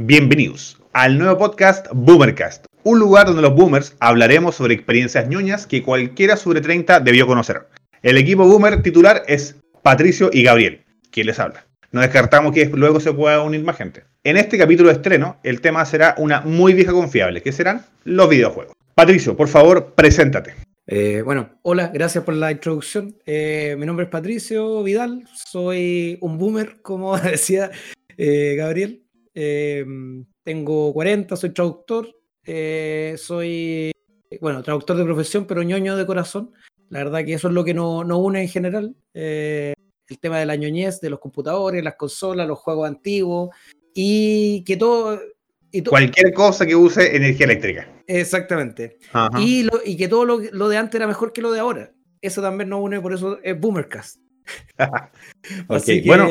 Bienvenidos al nuevo podcast Boomercast, un lugar donde los boomers hablaremos sobre experiencias ñoñas que cualquiera sobre 30 debió conocer. El equipo boomer titular es Patricio y Gabriel, quien les habla. No descartamos que luego se pueda unir más gente. En este capítulo de estreno, el tema será una muy vieja confiable, que serán los videojuegos. Patricio, por favor, preséntate. Eh, bueno, hola, gracias por la introducción. Eh, mi nombre es Patricio Vidal, soy un boomer, como decía eh, Gabriel. Em, tengo 40, soy traductor, eh, soy, bueno, traductor de profesión, pero ñoño de corazón. La verdad que eso es lo que nos no une en general. Eh, el tema de la ñoñez, de los computadores, las consolas, los juegos antiguos y que todo... Y Cualquier cosa que use energía eléctrica. Exactamente. Y, lo, y, que todo lo, lo, de antes era mejor que lo de ahora. Eso también nos une, por eso es Boomercast. Así que, bueno.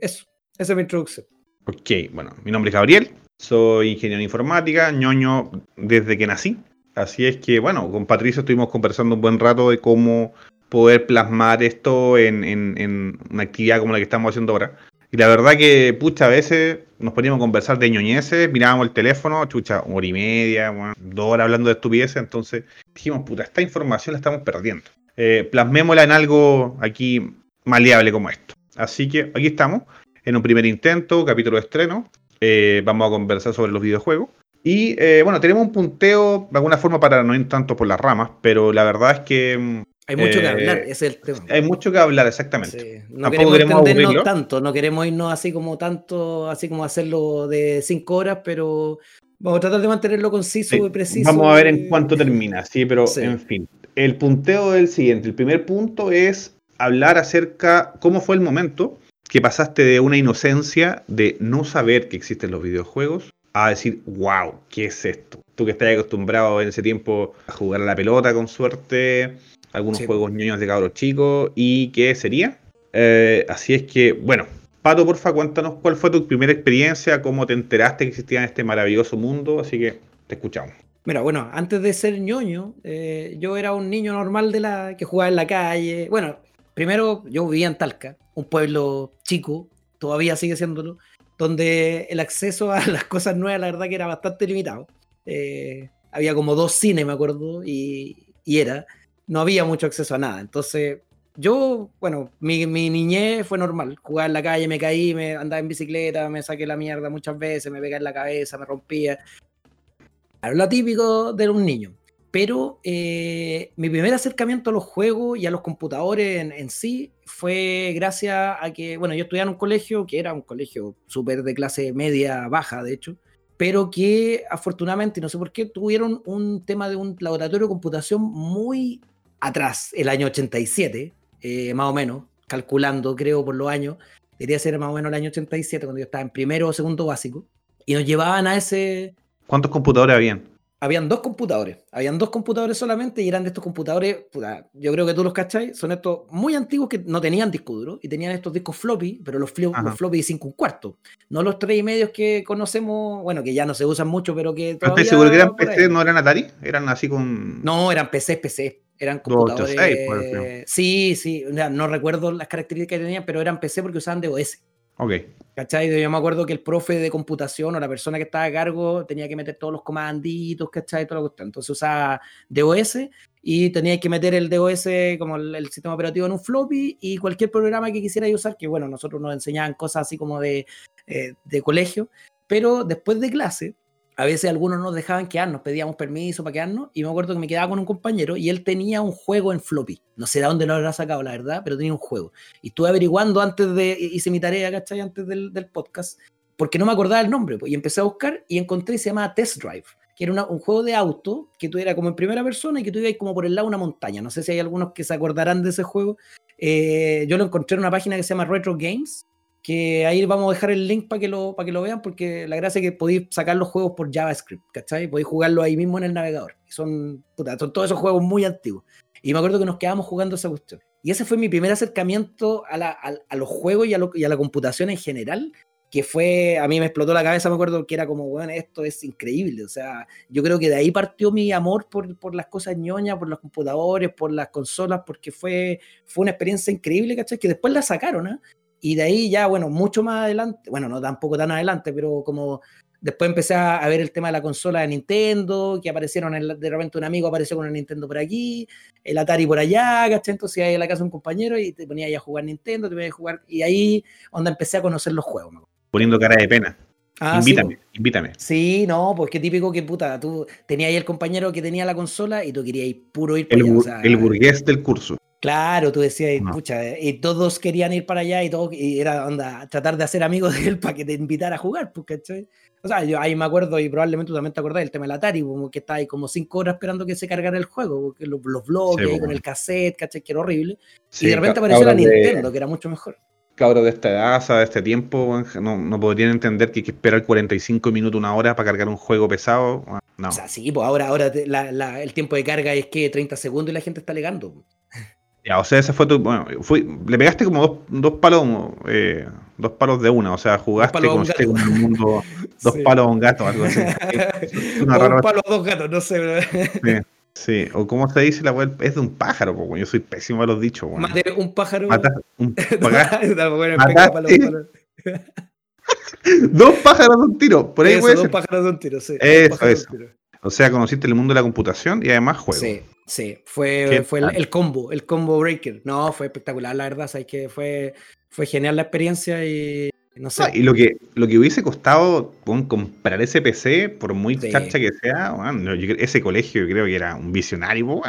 eso, esa es mi introducción. Ok, bueno, mi nombre es Gabriel, soy ingeniero en informática, ñoño desde que nací. Así es que, bueno, con Patricio estuvimos conversando un buen rato de cómo poder plasmar esto en, una actividad como la que estamos haciendo ahora. Y la verdad que, pucha, a veces nos poníamos a conversar de ñoñeces, mirábamos el teléfono, chucha, una hora y media, dos horas hablando de estupideces, entonces dijimos, puta, esta información la estamos perdiendo. Eh, plasmémosla en algo aquí maleable como esto. Así que aquí estamos en un primer intento, capítulo de estreno. Eh, vamos a conversar sobre los videojuegos. Y eh, bueno, tenemos un punteo de alguna forma para no ir tanto por las ramas, pero la verdad es que. Mm, hay mucho que hablar, eh, es el tema. Hay mucho que hablar, exactamente. No queremos extendernos tanto, no queremos irnos así como tanto, así como hacerlo de cinco horas, pero vamos a tratar de mantenerlo conciso y preciso. Vamos a ver en cuánto termina, sí, pero en fin. El punteo es el siguiente. El primer punto es hablar acerca cómo fue el momento que pasaste de una inocencia de no saber que existen los videojuegos a decir, wow, ¿qué es esto? Tú que estás acostumbrado en ese tiempo a jugar a la pelota con suerte, algunos juegos ñoños de cabros chicos, ¿y qué sería? Eh, así es que, bueno, Pato, porfa, cuéntanos cuál fue tu primera experiencia, cómo te enteraste que existía en este maravilloso mundo, así que te escuchamos. Mira, bueno, antes de ser ñoño, eh, yo era un niño normal de la que jugaba en la calle. Bueno, primero yo vivía en Talca, un pueblo chico, todavía sigue siéndolo, donde el acceso a las cosas nuevas, la verdad que era bastante limitado. Eh, había como dos cines, me acuerdo, y, era, no había mucho acceso a nada. Entonces, yo, bueno, mi, niñez fue normal. Jugar en la calle, me caí, me andaba en bicicleta, me saqué la mierda muchas veces, me pegué en la cabeza, me rompía. Era lo típico de un niño pero eh, mi primer acercamiento a los juegos y a los computadores en, sí fue gracias a que, bueno, yo estudiaba en un colegio que era un colegio súper de clase media baja, de hecho, pero que afortunadamente, no sé por qué, tuvieron un tema de un laboratorio de computación muy atrás, el año 87, eh, más o menos, calculando, creo, por los años, debería ser más o menos el año 87, cuando yo estaba en primero o segundo básico, y nos llevaban a ese... ¿Cuántos computadores habían? Habían dos computadores, habían dos computadores solamente y eran de estos computadores, yo creo que tú los cacháis, son estos muy antiguos que no tenían disco duro y tenían estos discos floppy, pero los, floppy de 5 un cuarto, no los tres y medios que conocemos, bueno, que ya no se usan mucho, pero que todavía... ¿Estás seguro que eran PC, no eran Atari? Eran así con... No, eran PC, PC, eran computadores... sí, sí, no recuerdo las características que tenían, pero eran PC porque usaban DOS. Ok. ¿Cachai? Yo me acuerdo que el profe de computación o la persona que estaba a cargo tenía que meter todos los comanditos, ¿cachai? Todo lo que Entonces usaba DOS y tenía que meter el DOS como el, sistema operativo en un floppy y cualquier programa que quisiera usar, que bueno, nosotros nos enseñaban cosas así como de, eh, de colegio, pero después de clase a veces algunos nos dejaban quedarnos, pedíamos permiso para quedarnos, y me acuerdo que me quedaba con un compañero y él tenía un juego en floppy. No sé de dónde lo habrá sacado, la verdad, pero tenía un juego. Y estuve averiguando antes de, hice mi tarea, ¿cachai? Antes del, podcast, porque no me acordaba el nombre, pues, y empecé a buscar y encontré, se llamaba Test Drive, que era un juego de auto que tú era como en primera persona y que tú ibas como por el lado de una montaña. No sé si hay algunos que se acordarán de ese juego. Eh, yo lo encontré en una página que se llama Retro Games que ahí vamos a dejar el link para que, lo, para que lo vean, porque la gracia es que podéis sacar los juegos por JavaScript, ¿cachai? Podéis jugarlo ahí mismo en el navegador. Son, son todos esos juegos muy antiguos. Y me acuerdo que nos quedamos jugando esa cuestión. Y ese fue mi primer acercamiento a, la, a, los juegos y a, y a, la computación en general, que fue, a mí me explotó la cabeza, me acuerdo que era como, bueno, esto es increíble. O sea, yo creo que de ahí partió mi amor por, por las cosas ñoñas, por los computadores, por las consolas, porque fue, fue una experiencia increíble, ¿cachai? Que después la sacaron, ¿eh? Y de ahí ya, bueno, mucho más adelante, bueno, no tampoco tan adelante, pero como después empecé a, ver el tema de la consola de Nintendo, que aparecieron de repente un amigo apareció con el Nintendo por aquí, el Atari por allá, ¿cachai? Entonces ahí en la casa un compañero y te ponía ahí a jugar Nintendo, te ponía a jugar, y ahí donde empecé a conocer los juegos. Poniendo cara de pena. Ah, invítame, invítame. Sí, no, pues qué típico que puta, tú tenías ahí el compañero que tenía la consola y tú querías ir puro ir para el, allá, el burgués del curso. Claro, tú decías, pucha, y todos querían ir para allá y todo, y era onda, tratar de hacer amigos de él para que te invitara a jugar, pues, ¿cachai? O sea, yo ahí me acuerdo, y probablemente tú también te acordás del tema del Atari, como que estaba ahí como cinco horas esperando que se cargara el juego, porque los, los bloques, con el cassette, ¿cachai? Que era horrible. y de repente apareció la Nintendo, que era mucho mejor cabros de esta edad, de este tiempo, no, no podrían entender que hay que esperar 45 minutos, una hora para cargar un juego pesado. No. O sea, sí, pues ahora, ahora el tiempo de carga es que 30 segundos y la gente está alegando. Ya, o sea, ese fue tu. Bueno, le pegaste como dos, dos palos, eh, dos palos de una, o sea, jugaste con un mundo, dos palos a un gato, algo así. Una dos palos a dos gatos, no sé. Sí. Sí, o como se dice la web, es de un pájaro, porque yo soy pésimo a los dichos. Bueno. Mate un pájaro. un dos pájaros de un tiro, por ahí eso, Dos pájaros de un tiro, sí. Eso, eso. O sea, conociste el mundo de la computación y además juego. Sí, sí, fue, fue el, combo, el combo breaker. No, fue espectacular, la verdad, sabes que fue, fue genial la experiencia y no sé. y lo que, lo que hubiese costado comprar ese PC, por muy chacha que sea, ese colegio yo creo que era un visionario. o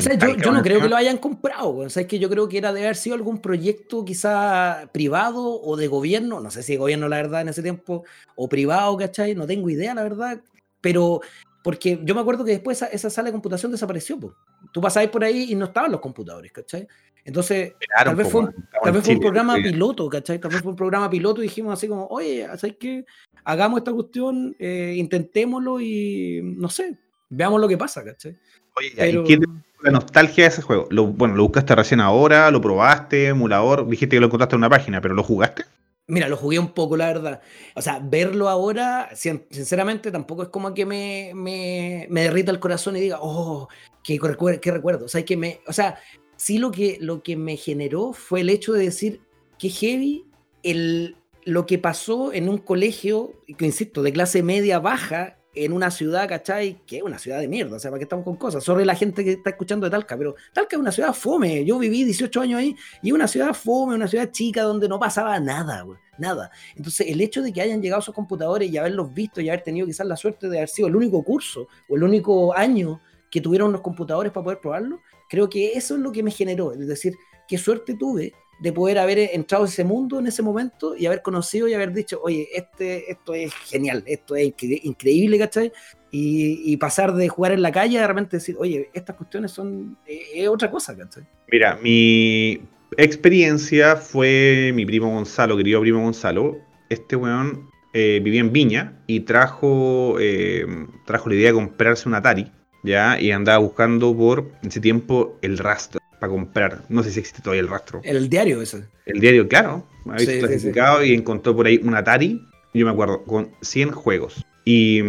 sea, yo, no creo que lo hayan comprado. O sea, es que yo creo que era de haber sido algún proyecto quizá privado o de gobierno, no sé si de gobierno la verdad en ese tiempo, o privado, ¿cachai? No tengo idea, la verdad. Pero porque yo me acuerdo que después esa, sala de computación desapareció. Po. Tú pasabas por ahí y no estaban los computadores, ¿cachai? Entonces, tal vez, fue, un, programa piloto, ¿cachai? Tal vez fue un programa piloto y dijimos así como, oye, ¿sabes qué? Hagamos esta cuestión, eh, intentémoslo y no sé, veamos lo que pasa, ¿cachai? Oye, ¿y qué la nostalgia de ese juego? Lo, bueno, lo buscaste recién ahora, lo probaste, emulador, dijiste que lo encontraste en una página, pero ¿lo jugaste? Mira, lo jugué un poco, la verdad. O sea, verlo ahora, sinceramente, tampoco es como que me, me, me derrita el corazón y diga, oh, qué, qué recuerdo. O sea, que me, o sea, sí lo que, lo que me generó fue el hecho de decir que heavy el, lo que pasó en un colegio, que insisto, de clase media baja, en una ciudad, ¿cachai? Que es una ciudad de mierda, o sea, ¿para qué estamos con cosas? Sobre la gente que está escuchando de Talca, pero Talca es una ciudad fome. Yo viví 18 años ahí y una ciudad fome, una ciudad chica donde no pasaba nada, güey, nada. Entonces, el hecho de que hayan llegado esos computadores y haberlos visto y haber tenido quizás la suerte de haber sido el único curso o el único año que tuvieron los computadores para poder probarlo, creo que eso es lo que me generó. Es decir, qué suerte tuve de poder haber entrado a ese mundo en ese momento y haber conocido y haber dicho, oye, este, esto es genial, esto es increíble, ¿cachai? Y, pasar de jugar en la calle a de repente decir, oye, estas cuestiones son es otra cosa, ¿cachai? Mira, mi experiencia fue mi primo Gonzalo, querido primo Gonzalo. Este weón eh, vivía en Viña y trajo, eh, trajo la idea de comprarse un Atari, ¿ya? Y andaba buscando por ese tiempo el rastro para comprar. No sé si existe todavía el rastro. El diario ese. El diario, claro. Me había clasificado y encontró por ahí un Atari, yo me acuerdo, con 100 juegos. Y,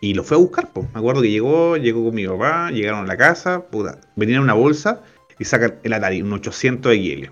y lo fue a buscar, pues. Me acuerdo que llegó, llegó con mi papá, llegaron a la casa, puta, venían en una bolsa y sacan el Atari, un 800 XL.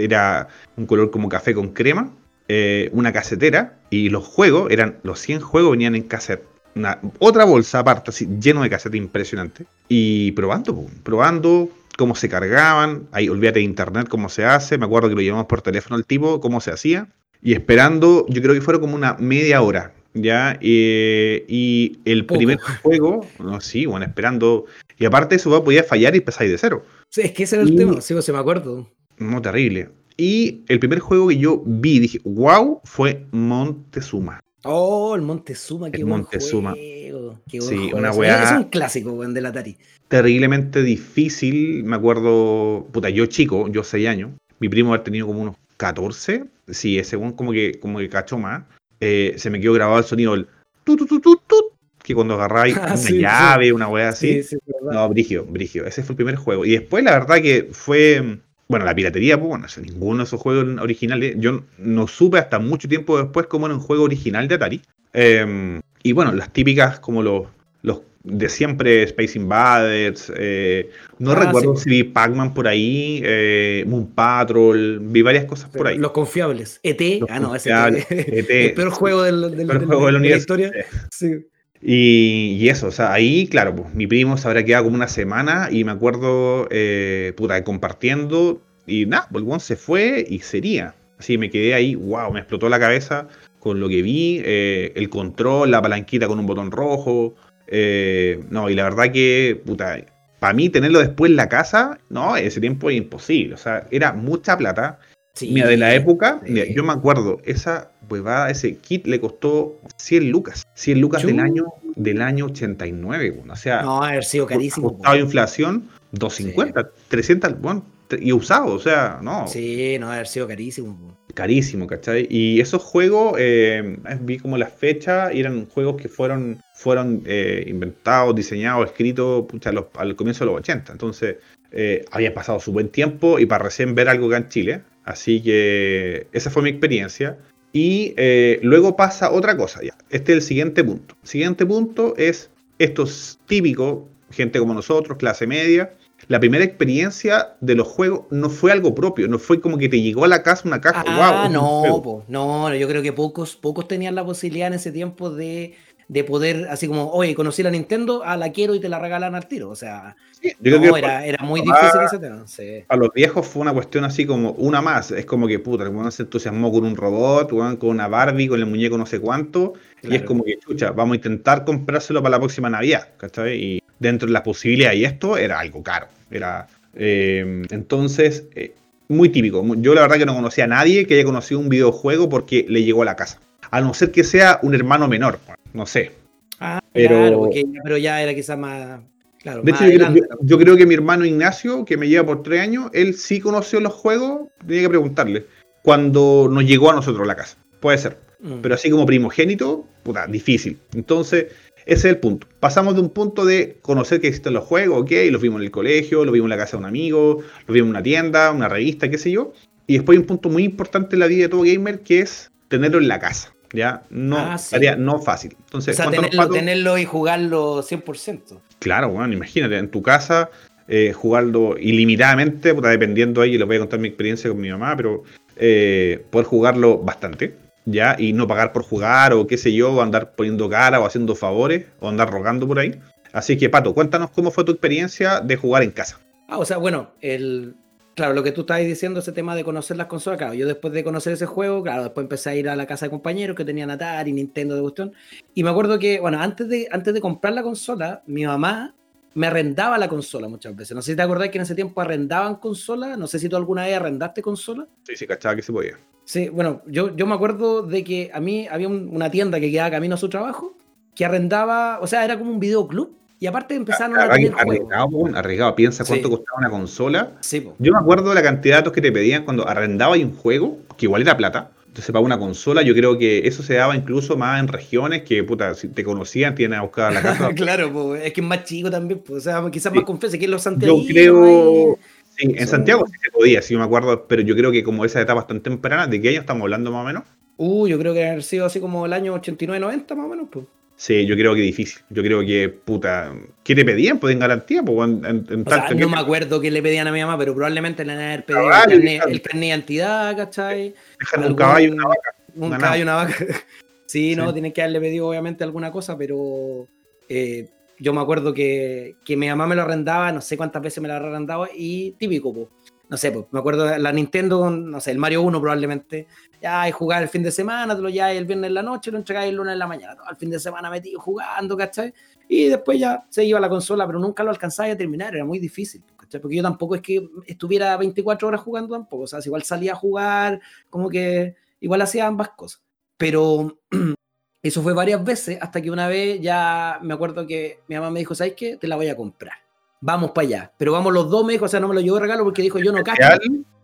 Era un color como café con crema, eh, una casetera y los juegos, eran los 100 juegos venían en cassette. Una, otra bolsa aparte, así, lleno de cassette impresionante. Y probando, probando, cómo se cargaban, ahí olvídate de internet, cómo se hace, me acuerdo que lo llevamos por teléfono al tipo, cómo se hacía, y esperando, yo creo que fueron como una media hora, ¿ya? y el primer juego, no, sí, bueno, esperando, y aparte eso podía fallar y empezar de cero. Sí, es que ese era el tema, sí, se me acuerdo. No, terrible. Y el primer juego que yo vi, dije, wow, fue Montezuma. Oh, el Montezuma, qué el Montezuma. sí, una weá. Es un clásico, weón, del Atari. Terriblemente difícil. Me acuerdo, puta, yo chico, yo 6 años. Mi primo haber tenido como unos 14. Sí, ese weón como que, como que cachó más. Eh, se me quedó grabado el sonido del tu, tu, tu, tu, que cuando agarráis ah, una llave, una weá así. no, brigio, brigio. Ese fue el primer juego. Y después, la verdad que fue. Bueno, la piratería, pues bueno, ninguno de esos juegos originales. Yo no supe hasta mucho tiempo después cómo era un juego original de Atari. Em, y bueno, las típicas como los, los de siempre Space Invaders. Eh, no Ah, recuerdo sí. si vi Pac-Man por ahí, eh, Moon Patrol, vi varias cosas por ahí. Los confiables. ET. Los ah, no, ese confiables, es ET. el peor juego del, del- del- juego del de la historia. Sí. Y, y eso, o sea, ahí, claro, pues mi primo se habrá quedado como una semana y me acuerdo, eh, puta, compartiendo y nada, pues el se fue y sería. Así me quedé ahí, wow, me explotó la cabeza con lo que vi, eh, el control, la palanquita con un botón rojo. eh, no, y la verdad que, puta, para mí tenerlo después en la casa, no, ese tiempo es imposible. O sea, era mucha plata. Sí, Mira, de la época, sí. yo me acuerdo, esa huevada, ese kit le costó 100 lucas. 100 lucas del año, del año 89, bueno, o sea, No, haber sido carísimo. po. ajustado a inflación, 250, 300, bueno, y usado, o sea, no, Sí, no, haber sido carísimo. po. carísimo, ¿cachai? Y esos juegos, eh, vi como las fechas, eran juegos que fueron, fueron eh, inventados, diseñados, escritos pucha, a los- al comienzo de los 80. Entonces, eh, había pasado su buen tiempo y para recién ver algo acá en Chile. Así que esa fue mi experiencia. Y eh, luego pasa otra cosa ya. Este es el siguiente punto. El siguiente punto es, esto es típico, gente como nosotros, clase media. La primera experiencia de los juegos no fue algo propio, no fue como que te llegó a la casa una caja. Ah, wow, un no, juego". po, no, yo creo que pocos, pocos tenían la posibilidad en ese tiempo de, de poder, así como, oye, conocí la Nintendo, ah, la quiero y te la regalan al tiro. O sea, Sí, yo creo no, que era, era muy difícil ese tema. sí. a los viejos fue una cuestión así como una más. Es como que puta, el se entusiasmó con un robot, con una Barbie, con el muñeco no sé cuánto. Y es como que, chucha, vamos a intentar comprárselo para la próxima Navidad, ¿cachai? Y dentro de las posibilidades, y esto era algo caro. Era. eh, entonces, eh, muy típico. Yo la verdad que no conocía a nadie que haya conocido un videojuego porque le llegó a la casa. A no ser que sea un hermano menor, no sé. Ah, Pero- claro, porque- pero ya era quizás más, claro, De más hecho, yo, creo- yo- yo creo que mi hermano Ignacio, que me lleva por tres años, él sí conoció los juegos, tenía que preguntarle, cuando nos llegó a nosotros la casa. Puede ser. Mm. Pero así como primogénito, puta, difícil. Entonces, ese es el punto. Pasamos de un punto de conocer que existen los juegos, ok, los vimos en el colegio, los vimos en la casa de un amigo, los vimos en una tienda, una revista, qué sé yo. Y después hay un punto muy importante en la vida de todo gamer, que es tenerlo en la casa. Ya, no, Ah, sí. tarea no fácil. o Entonces, sea, cuéntanos, tenerlo, y jugarlo 100%. Claro, bueno, imagínate, en tu casa, eh, jugarlo ilimitadamente, puta, dependiendo ahí, les voy a contar mi experiencia con mi mamá, pero eh, poder jugarlo bastante, ¿ya? Y no pagar por jugar o qué sé yo, o andar poniendo cara o haciendo favores, o andar rogando por ahí. Así que, Pato, cuéntanos cómo fue tu experiencia de jugar en casa. Ah, o sea, bueno, el, claro, lo que tú estabas diciendo, ese tema de conocer las consolas, claro, yo después de conocer ese juego, claro, después empecé a ir a la casa de compañeros que tenían Atari, Nintendo de cuestión, y me acuerdo que, bueno, antes de, antes de comprar la consola, mi mamá me arrendaba la consola muchas veces. No sé si te acordás que en ese tiempo arrendaban consola, no sé si tú alguna vez arrendaste consola. Sí, sí, cachaba que se podía. Sí, bueno, yo, yo me acuerdo de que a mí había un- una tienda que quedaba camino a su trabajo, que arrendaba, o sea, era como un videoclub, y aparte empezaron a tener juegos. Arriesgado, po, arriesgado. Piensa cuánto Sí. costaba una consola. Sí. Yo me acuerdo de la cantidad de datos que te pedían cuando arrendabas un juego, que igual era plata. Entonces, para una consola, yo creo que eso se daba incluso más en regiones que, puta, si te conocían, tienen a buscar a la casa. claro, po, es que es más chico también, po, o sea, quizás Sí. más confianza que en los yo santiaguinos. creo. Sí, en son- Santiago sí se podía, sí me acuerdo, pero yo creo que como esa etapa tan temprana, ¿de qué año estamos hablando más o menos? Uh, yo creo que haber sido así como el año 89-90 más o menos, pues. Sí, yo creo que difícil. Yo creo que, puta, ¿qué te pedían? Pues en garantía, pues en, en- en O sea, no que- me acuerdo qué le pedían a mi mamá, pero probablemente le han haber pedido Caballo, el, carnet, claro. el carnet de identidad, ¿cachai? dejan un algún- caballo y una vaca. Un Una caballo y una vaca. sí, no, tienen que haberle pedido obviamente alguna cosa, pero eh, yo me acuerdo que, que mi mamá me lo arrendaba, no sé cuántas veces me lo arrendaba, y típico, pues. No sé, pues, me acuerdo de la Nintendo, no sé, el Mario 1 probablemente. Ya, y jugar el fin de semana, te lo el viernes en la noche, lo entregáis el lunes en la mañana. Todo el fin de semana metido jugando, ¿cachai? Y después ya se iba a la consola, pero nunca lo alcanzaba a terminar, era muy difícil, ¿cachai? Porque yo tampoco es que estuviera 24 horas jugando tampoco, o sea, igual salía a jugar, como que igual hacía ambas cosas. Pero eso fue varias veces hasta que una vez ya me acuerdo que mi mamá me dijo, ¿sabes qué? Te la voy a comprar. Vamos para allá. Pero vamos los dos, me dijo, o sea, no me lo llevó regalo porque dijo, yo no cacho.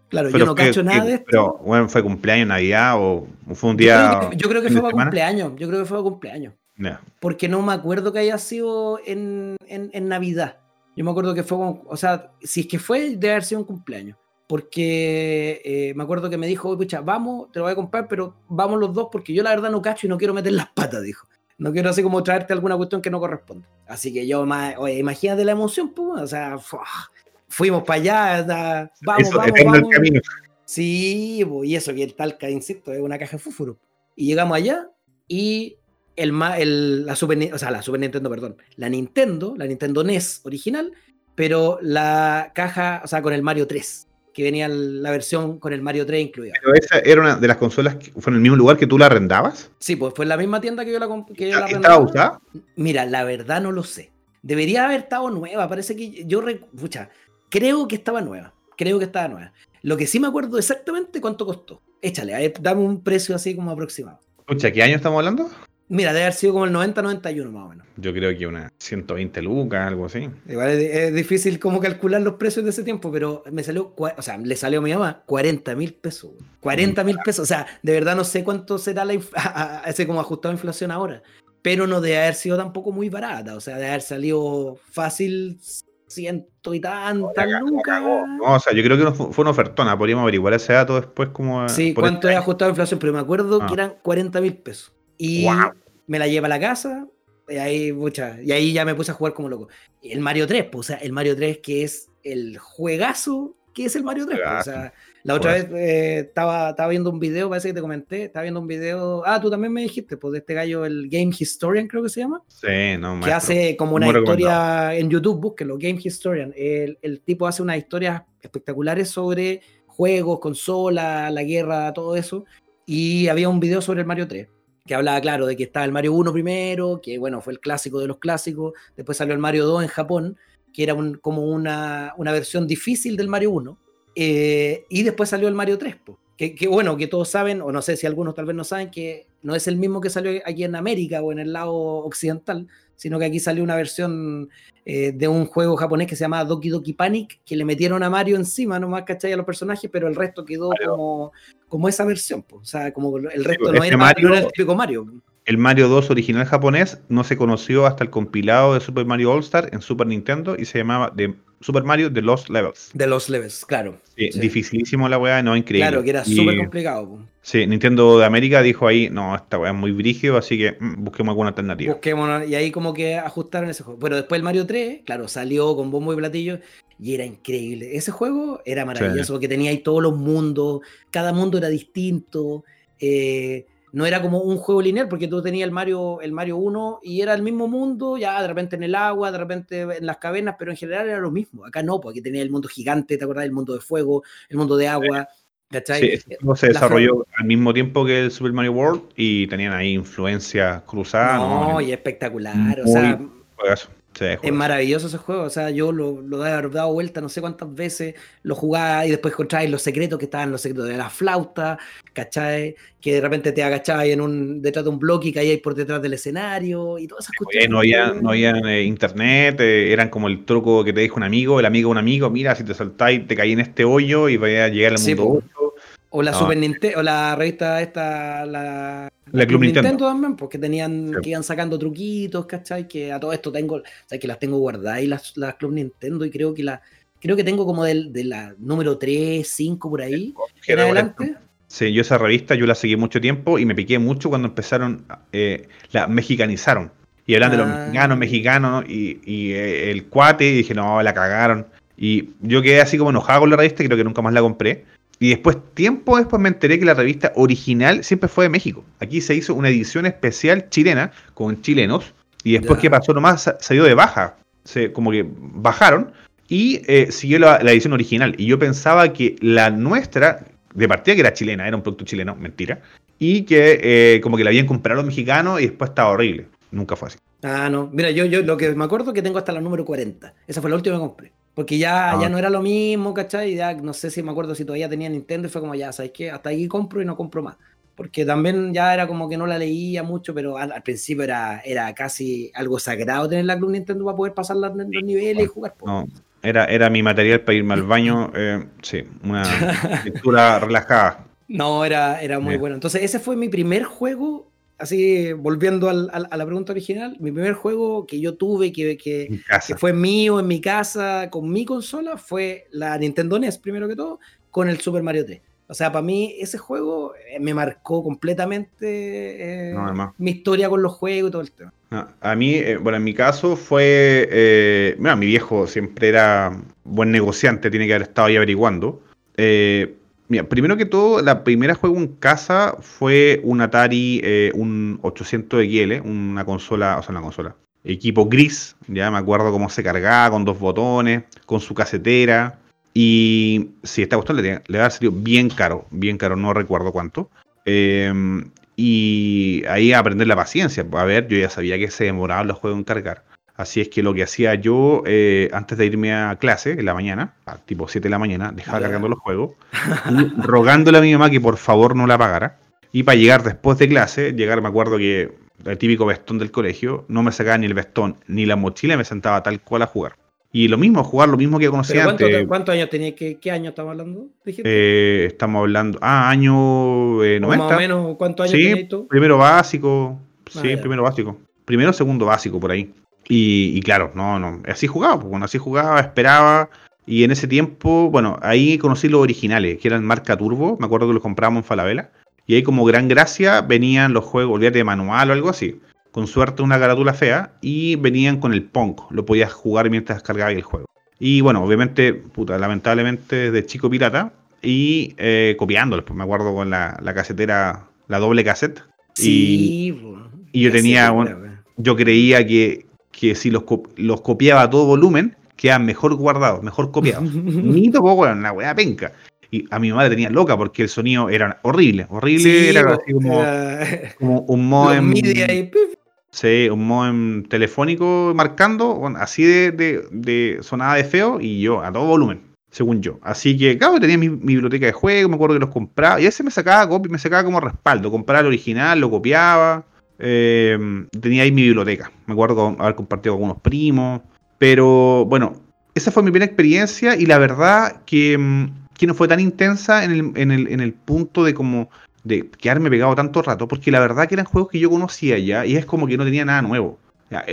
Claro, pero yo no fue- cacho nada que- de esto. Pero, bueno, fue cumpleaños, Navidad o fue un Yo día. creo que, yo creo que fue para cumpleaños. Yo creo que fue para cumpleaños. Porque no me acuerdo que haya sido en, en- en Navidad. Yo me acuerdo que fue, o sea, si es que fue, debe haber sido un cumpleaños. Porque eh, me acuerdo que me dijo, pucha, vamos, te lo voy a comprar, pero vamos los dos porque yo la verdad no cacho y no quiero meter las patas, dijo. no quiero así como traerte alguna cuestión que no corresponde. Así que yo, oye, imagínate la emoción, pues, o sea, fuimos para allá, vamos, vamos, vamos. Sí, y eso que el Talca, insisto, es una caja de fúfuro. Y llegamos allá y el, el, la, Super, o sea, la Super Nintendo, perdón, la Nintendo, la Nintendo NES original, pero la caja, o sea, con el Mario 3 que venía la versión con el Mario 3 incluida. ¿Pero esa era una de las consolas que fue en el mismo lugar que tú la arrendabas? Sí, pues fue en la misma tienda que yo la, que la ¿Estaba usada? Mira, la verdad no lo sé. Debería haber estado nueva, parece que yo, escucha, creo que estaba nueva, creo que estaba nueva. Lo que sí me acuerdo exactamente cuánto costó. Échale, dame un precio así como aproximado. Escucha, ¿qué año estamos hablando? Mira, debe haber sido como el 90-91 más o menos. Yo creo que una 120 lucas, algo así. Igual es, difícil como calcular los precios de ese tiempo, pero me salió, o sea, le salió a mi mamá 40 mil pesos. 40 mil pesos, o sea, de verdad no sé cuánto será la ese como ajustado a inflación ahora, pero no debe haber sido tampoco muy barata, o sea, debe haber salido fácil ciento y tantas lucas. No, o sea, yo creo que fue una ofertona, podríamos averiguar ese dato después como... Sí, cuánto es ajustado a inflación, pero me acuerdo que ah. eran 40 mil pesos. Y me la lleva a la casa, y ahí, mucha, y ahí ya me puse a jugar como loco. El Mario 3, pues, o sea, el Mario 3 que es el juegazo que es el Mario 3. Pues, o sea, la otra vez eh, estaba, estaba viendo un video, parece que te comenté, estaba viendo un video, ah, tú también me dijiste, pues de este gallo, el Game Historian creo que se llama. Sí, no, Que hace como una historia en YouTube, búsquelo, Game Historian. El, el tipo hace unas historias espectaculares sobre juegos, consolas, la guerra, todo eso. Y había un video sobre el Mario 3 que hablaba, claro, de que estaba el Mario 1 primero, que bueno, fue el clásico de los clásicos, después salió el Mario 2 en Japón, que era un, como una, una, versión difícil del Mario 1, eh, y después salió el Mario 3, que, que, bueno, que todos saben, o no sé si algunos tal vez no saben, que no es el mismo que salió aquí en América o en el lado occidental, sino que aquí salió una versión eh, de un juego japonés que se llama Doki Doki Panic, que le metieron a Mario encima, nomás, ¿cachai? A los personajes, pero el resto quedó como, como esa versión, o sea, como el resto no, era, Mario, el típico Mario. El Mario 2 original japonés no se conoció hasta el compilado de Super Mario All Star en Super Nintendo y se llamaba de Super Mario The Lost Levels. The Lost Levels, claro. Sí, dificilísimo la weá, no, increíble. Claro, que era súper complicado. Sí, Nintendo de América dijo ahí, no, esta weá es muy brígido, así que mm, busquemos alguna alternativa. Busquemos, y ahí como que ajustaron ese juego. Pero después el Mario 3, claro, salió con bombo y platillo y era increíble. Ese juego era maravilloso porque tenía ahí todos los mundos, cada mundo era distinto. Eh, no era como un juego lineal, porque tú tenías el Mario, el Mario 1 y era el mismo mundo, ya de repente en el agua, de repente en las cavernas, pero en general era lo mismo. Acá no, porque tenía el mundo gigante, ¿te acordás? El mundo de fuego, el mundo de agua. ¿cachai? Sí, se desarrolló al mismo tiempo que el Super Mario World y tenían ahí influencias cruzadas. No, y espectacular. o sea, es maravilloso ese juego, o sea, yo lo, lo he dado vuelta no sé cuántas veces, lo jugaba y después encontráis los secretos que estaban, los secretos de la flauta, ¿cachai? Que de repente te agachabas en un, detrás de un bloque y caíais por detrás del escenario y todas esas cuestiones. No había, no había eh, internet, eh, eran como el truco que te dijo un amigo, el amigo un amigo, mira, si te saltáis, te caí en este hoyo y vais a llegar al mundo O la Super Nintendo, o la revista esta, la la Club Nintendo. también, porque tenían, que iban sacando truquitos, ¿cachai? Que a todo esto tengo, ¿sabes? Que las tengo guardadas y las, las Club Nintendo y creo que la, creo que tengo como de, de la número 3, 5 por ahí, en adelante. Sí, yo esa revista yo la seguí mucho tiempo y me piqué mucho cuando empezaron, eh, la mexicanizaron. Y hablan de los ah. mexicanos, mexicanos, y, y eh, el cuate, y dije, no, la cagaron. Y yo quedé así como enojado con la revista, creo que nunca más la compré. Y después, tiempo después, me enteré que la revista original siempre fue de México. Aquí se hizo una edición especial chilena con chilenos. Y después, ¿qué pasó? Nomás salió de baja. Se, como que bajaron y eh, siguió la, edición original. Y yo pensaba que la nuestra, de partida que era chilena, era un producto chileno, mentira. Y que eh, como que la habían comprado los mexicanos y después estaba horrible. Nunca fue así. Ah, no. Mira, yo, yo lo que me acuerdo que tengo hasta la número 40. Esa fue la última que compré. Porque ya, ya ah. no era lo mismo, ¿cachai? Ya no sé si me acuerdo si todavía tenía Nintendo y fue como ya, ¿sabes qué? Hasta ahí compro y no compro más. Porque también ya era como que no la leía mucho, pero al, principio era, era casi algo sagrado tener la Club Nintendo para poder pasar los, niveles y jugar. No, era, era mi material para irme al baño, eh, sí, una lectura relajada. No, era, era muy bueno. Entonces, ese fue mi primer juego así volviendo al, a la pregunta original, mi primer juego que yo tuve, que, que, fue mío en mi casa, con mi consola, fue la Nintendo NES, primero que todo, con el Super Mario 3. O sea, para mí ese juego eh, me marcó completamente eh, mi historia con los juegos y todo el tema. a mí, eh, bueno, en mi caso fue, bueno, mi viejo siempre era buen negociante, tiene que haber estado ahí averiguando. Mira, primero que todo, la primera juego en casa fue un Atari, un 800 XL, una consola, o sea, una consola, equipo gris, ya me acuerdo cómo se cargaba, con dos botones, con su casetera. Y si esta cuestión le, le a salido bien caro, bien caro, no recuerdo cuánto. Em, y ahí aprender la paciencia. A ver, yo ya sabía que se demoraban los juegos en cargar. Así es que lo que hacía yo eh, antes de irme a clase en la mañana, a tipo 7 de la mañana, dejaba cargando los juegos, rogándole a mi mamá que por favor no la pagara. Y para llegar después de clase, llegar, me acuerdo que el típico vestón del colegio, no me sacaba ni el vestón ni la mochila, me sentaba tal cual a jugar. Y lo mismo, jugar lo mismo que conocía cuánto, antes. ¿Cuántos años tenía? ¿Qué, ¿Qué, año estamos hablando? Eh, estamos hablando. Ah, año eh, 90. Más o menos, ¿cuántos años sí, tú? Primero básico. Ah, sí, primero básico. Primero, segundo básico, por ahí. Y, claro, no, no. Así jugaba, pues, bueno, así jugaba, esperaba. Y en ese tiempo, bueno, ahí conocí los originales, que eran marca Turbo. Me acuerdo que los compramos en Falabella. Y ahí, como gran gracia, venían los juegos, olvídate de manual o algo así con suerte una carátula fea, y venían con el Pong, lo podías jugar mientras descargabas el juego. Y bueno, obviamente, puta, lamentablemente de chico pirata, y eh, copiándolo, pues me acuerdo con la, casetera, la doble cassette. Sí, y, yo tenía, yo creía que, que si los, los copiaba a todo volumen, quedaban mejor guardados, mejor copiados. Ni poco, una weá penca. Y a mi madre tenía loca porque el sonido era horrible, horrible, era así como, como un modem. Sí, un modem telefónico marcando, así de, de, sonada de feo y yo a todo volumen, según yo. Así que, claro, tenía mi, biblioteca de juegos, me acuerdo que los compraba y ese me sacaba copia, me sacaba como respaldo. Compraba el original, lo copiaba. Eh, tenía ahí mi biblioteca. Me acuerdo haber compartido con algunos primos. Pero bueno, esa fue mi primera experiencia y la verdad que, mm, que no fue tan intensa en el, en el, en el punto de como de quedarme pegado tanto rato, porque la verdad que eran juegos que yo conocía ya y es como que no tenía nada nuevo.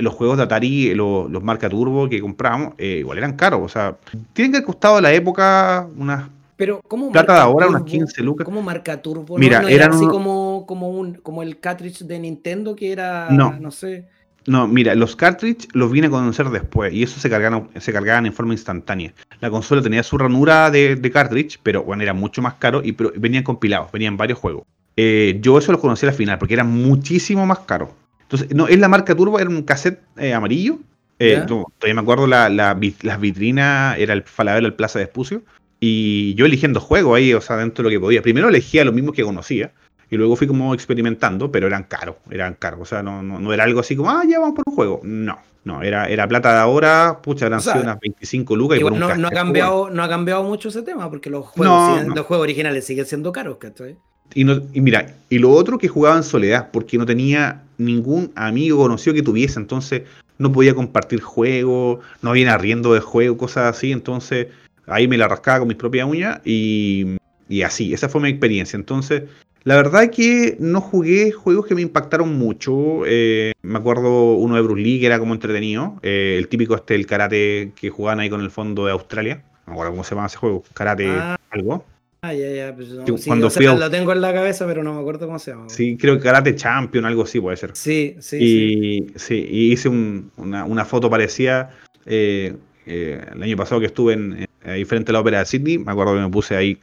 los juegos de Atari, los, los marca Turbo que compramos, eh, igual eran caros. O sea, tienen que haber costado a la época unas pero ¿cómo plata de ahora, unas 15 lucas. ¿Cómo marca Turbo? Mira, ¿No, eran así como, como, un, como el cartridge de Nintendo que era, no, no sé. No, mira, los cartridge los vine a conocer después y eso se cargaban, se cargaban en forma instantánea. La consola tenía su ranura de, cartridge, pero bueno, era mucho más caro y venían compilados, venían varios juegos. Eh, yo eso los conocí al final porque era muchísimo más caro. Entonces, no, es la marca Turbo, era un cassette eh, amarillo. Eh, todavía me acuerdo la, las vitrinas, era el Falabella, el Plaza de Espucio. Y yo eligiendo juegos ahí, o sea, dentro de lo que podía. Primero elegía los mismos que conocía y luego fui como experimentando, pero eran caros, eran caros. O sea, no, no, era algo así como, ah, ya vamos por un juego. No, no, era, era plata de ahora, pucha, eran unas 25 lucas. Y por no, no, ha cambiado, no ha cambiado mucho ese tema, porque los juegos, los juegos originales siguen siendo caros, ¿cachai? Y, no, y mira, y lo otro que jugaba en soledad, porque no tenía ningún amigo conocido que tuviese, entonces no podía compartir juegos, no había arriendo de juego, cosas así, entonces ahí me la rascaba con mis propias uñas y, y así, esa fue mi experiencia. Entonces, la verdad que no jugué juegos que me impactaron mucho. Eh, me acuerdo uno de Bruce Lee que era como entretenido. Eh, el típico este, el karate que jugaban ahí con el fondo de Australia. No me acuerdo cómo se llama ese juego. Karate ah. algo. Ah, ya, ya. Pues sí, cuando lo tengo en la cabeza, pero no me acuerdo cómo se llama. Sí, creo que Karate Champion, algo así puede ser. Sí, sí. Y, sí. y hice una, foto parecida eh, el año pasado que estuve en, ahí frente a la ópera de Sydney. Me acuerdo que me puse ahí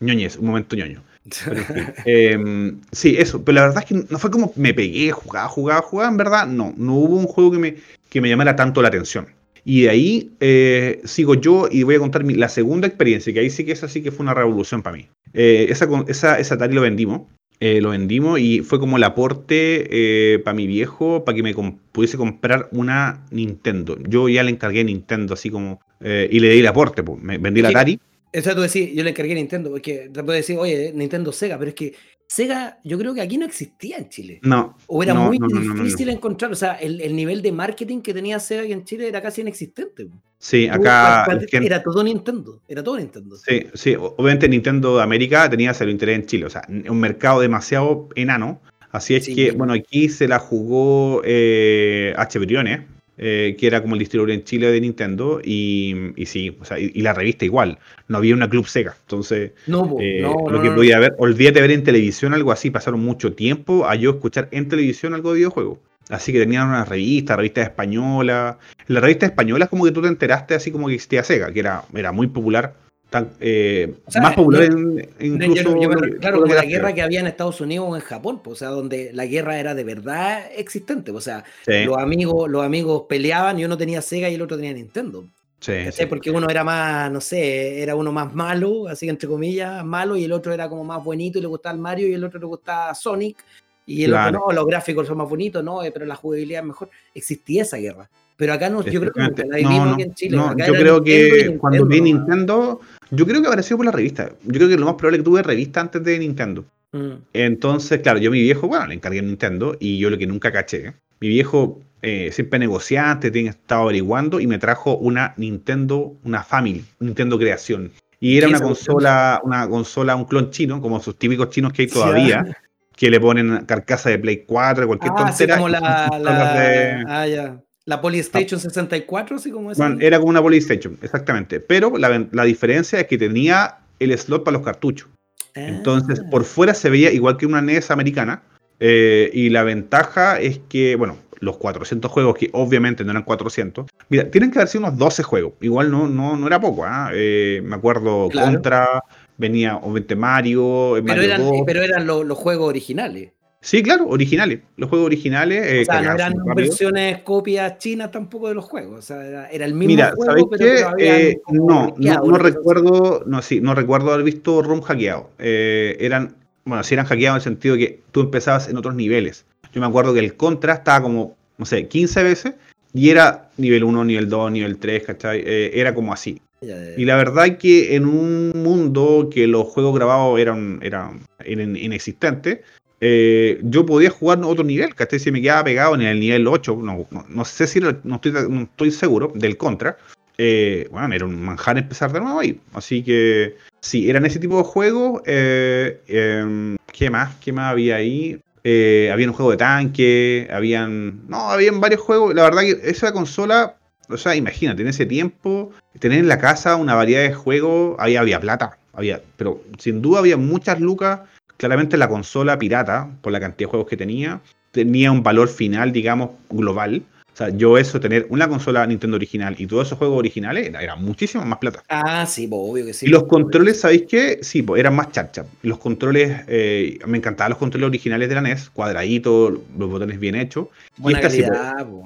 ñoñez, un momento ñoño. Em, sí, eso, pero la verdad es que no fue como me pegué, jugaba, jugaba, jugaba, en verdad, no, no hubo un juego que me, que me llamara tanto la atención. Y de ahí eh, sigo yo y voy a contar la segunda experiencia, que ahí sí que es así que fue una revolución para mí. Eh, esa, esa, esa Atari lo vendimos, eh, lo vendimos y fue como el aporte para mi viejo, para que me pudiese comprar una Nintendo. Yo ya le encargué Nintendo así como, y le di el aporte, pues, me vendí la Atari. Eso tú decís, yo le encargué Nintendo, porque te puedo decir, oye, Nintendo Sega, pero es que Sega, yo creo que aquí no existía en Chile. No. O era muy difícil encontrar. O sea, el, nivel de marketing que tenía Sega aquí en Chile era casi inexistente. Sí, acá. Era todo Nintendo. Era todo Nintendo. Sí, sí. Obviamente Nintendo de América tenía cero interés en Chile. O sea, un mercado demasiado enano. Así es que, bueno, aquí se la jugó eh, H. Briones, eh, que era como el distribuidor en Chile de Nintendo, y, y sí, o sea, y, la revista igual, no había una Club Sega, entonces no, eh, lo que podía ver, olvídate ver en televisión algo así, pasaron mucho tiempo a yo escuchar en televisión algo de videojuego. Así que tenían una revista, revista española. En la revista española es como que tú te enteraste así como que existía Sega, que era, era muy popular eh, más popular en, incluso claro la guerra que había en Estados Unidos o en Japón pues, o sea donde la guerra era de verdad existente o sea los amigos los amigos peleaban y uno tenía Sega y el otro tenía Nintendo. Sí, porque uno era más no sé era uno más malo así entre comillas malo y el otro era como más bonito y le gustaba el Mario y el otro le gustaba Sonic y el otro no los gráficos son más bonitos no pero la jugabilidad es mejor. Existía esa guerra pero acá no, yo creo que no, en Chile. yo creo que cuando vi Nintendo, yo creo que sido por la revista. Yo creo que lo más probable es que tuve revista antes de Nintendo. Mm. Entonces, claro, yo mi viejo, bueno, le encargué Nintendo y yo lo que nunca caché. Mi viejo eh, siempre negociante, tiene estado averiguando y me trajo una Nintendo, una Family, Nintendo Creación. Y era una consola, una consola, un clon chino, como esos típicos chinos que hay todavía, que le ponen carcasa de Play 4, cualquier ah, tontera. como la, la... Ah, ya. La Polystation 64, así como es. Bueno, era como una Polystation, exactamente. Pero la, diferencia es que tenía el slot para los cartuchos. Entonces, ah. por fuera se veía igual que una NES americana. Eh, y la ventaja es que, bueno, los 400 juegos, que obviamente no eran 400. Mira, tienen que haber sido unos 12 juegos. Igual no, no, no era poco. ¿ah? Eh, me acuerdo Contra, venía obviamente Mario. Pero eran, pero eran los juegos originales. Sí, claro, originales. Los juegos originales. Eh, o sea, no eran versiones copias chinas tampoco de los juegos. O sea, era, el mismo juego, pero, eh, no, no, recuerdo, no, sí, no recuerdo haber visto ROM hackeado. Eh, eran, bueno, sí eran hackeados en el sentido de que tú empezabas en otros niveles. Yo me acuerdo que el Contra estaba como, no sé, 15 veces y era nivel 1, nivel 2, nivel 3, ¿cachai? era como así. Y la verdad es que en un mundo que los juegos grabados eran, eran inexistentes, eh, yo podía jugar a otro nivel, ¿cachai? Si me quedaba pegado en el nivel 8, no, no, sé si no estoy, no estoy seguro del contra. Eh, bueno, era un manjar empezar de nuevo ahí. Así que sí, eran ese tipo de juegos. Eh, em, ¿Qué más? ¿Qué más había ahí? había un juego de tanque, habían. No, habían varios juegos. La verdad que esa consola, o sea, imagínate, en ese tiempo, tener en la casa una variedad de juegos, ahí había plata, había, pero sin duda había muchas lucas claramente la consola pirata, por la cantidad de juegos que tenía, tenía un valor final, digamos, global. O sea, yo eso, tener una consola Nintendo original y todos esos juegos originales, era, muchísimo más plata. Ah, sí, obvio que sí. Y los controles, ¿sabéis qué? Sí, eran más charcha. Los controles, eh, me encantaban los controles originales de la NES, cuadraditos, los botones bien hechos. y esta sí,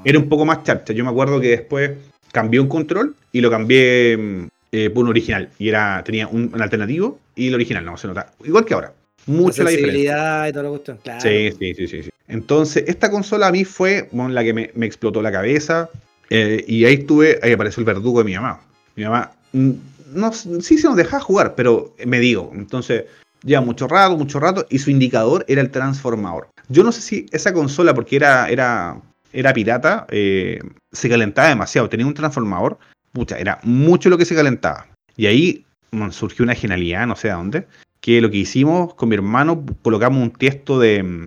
era un poco más charcha. Yo me acuerdo que después cambié un control y lo cambié mm, eh, por un original. Y era tenía un, un alternativo y el original, no se nota. Igual que ahora mucho la, diferencia. Y todo lo claro. sí, sí, sí, sí, Entonces, esta consola a mí fue la que me, explotó la cabeza. Eh, y ahí estuve, ahí apareció el verdugo de mi mamá. Mi mamá, mm, no, sí se nos dejaba jugar, pero me digo. Entonces, lleva mucho rato, mucho rato, y su indicador era el transformador. Yo no sé si esa consola, porque era, era, era pirata, eh, se calentaba demasiado. Tenía un transformador, pucha, era mucho lo que se calentaba. Y ahí surgió una genialidad, no sé de dónde, que lo que hicimos con mi hermano, colocamos un tiesto de,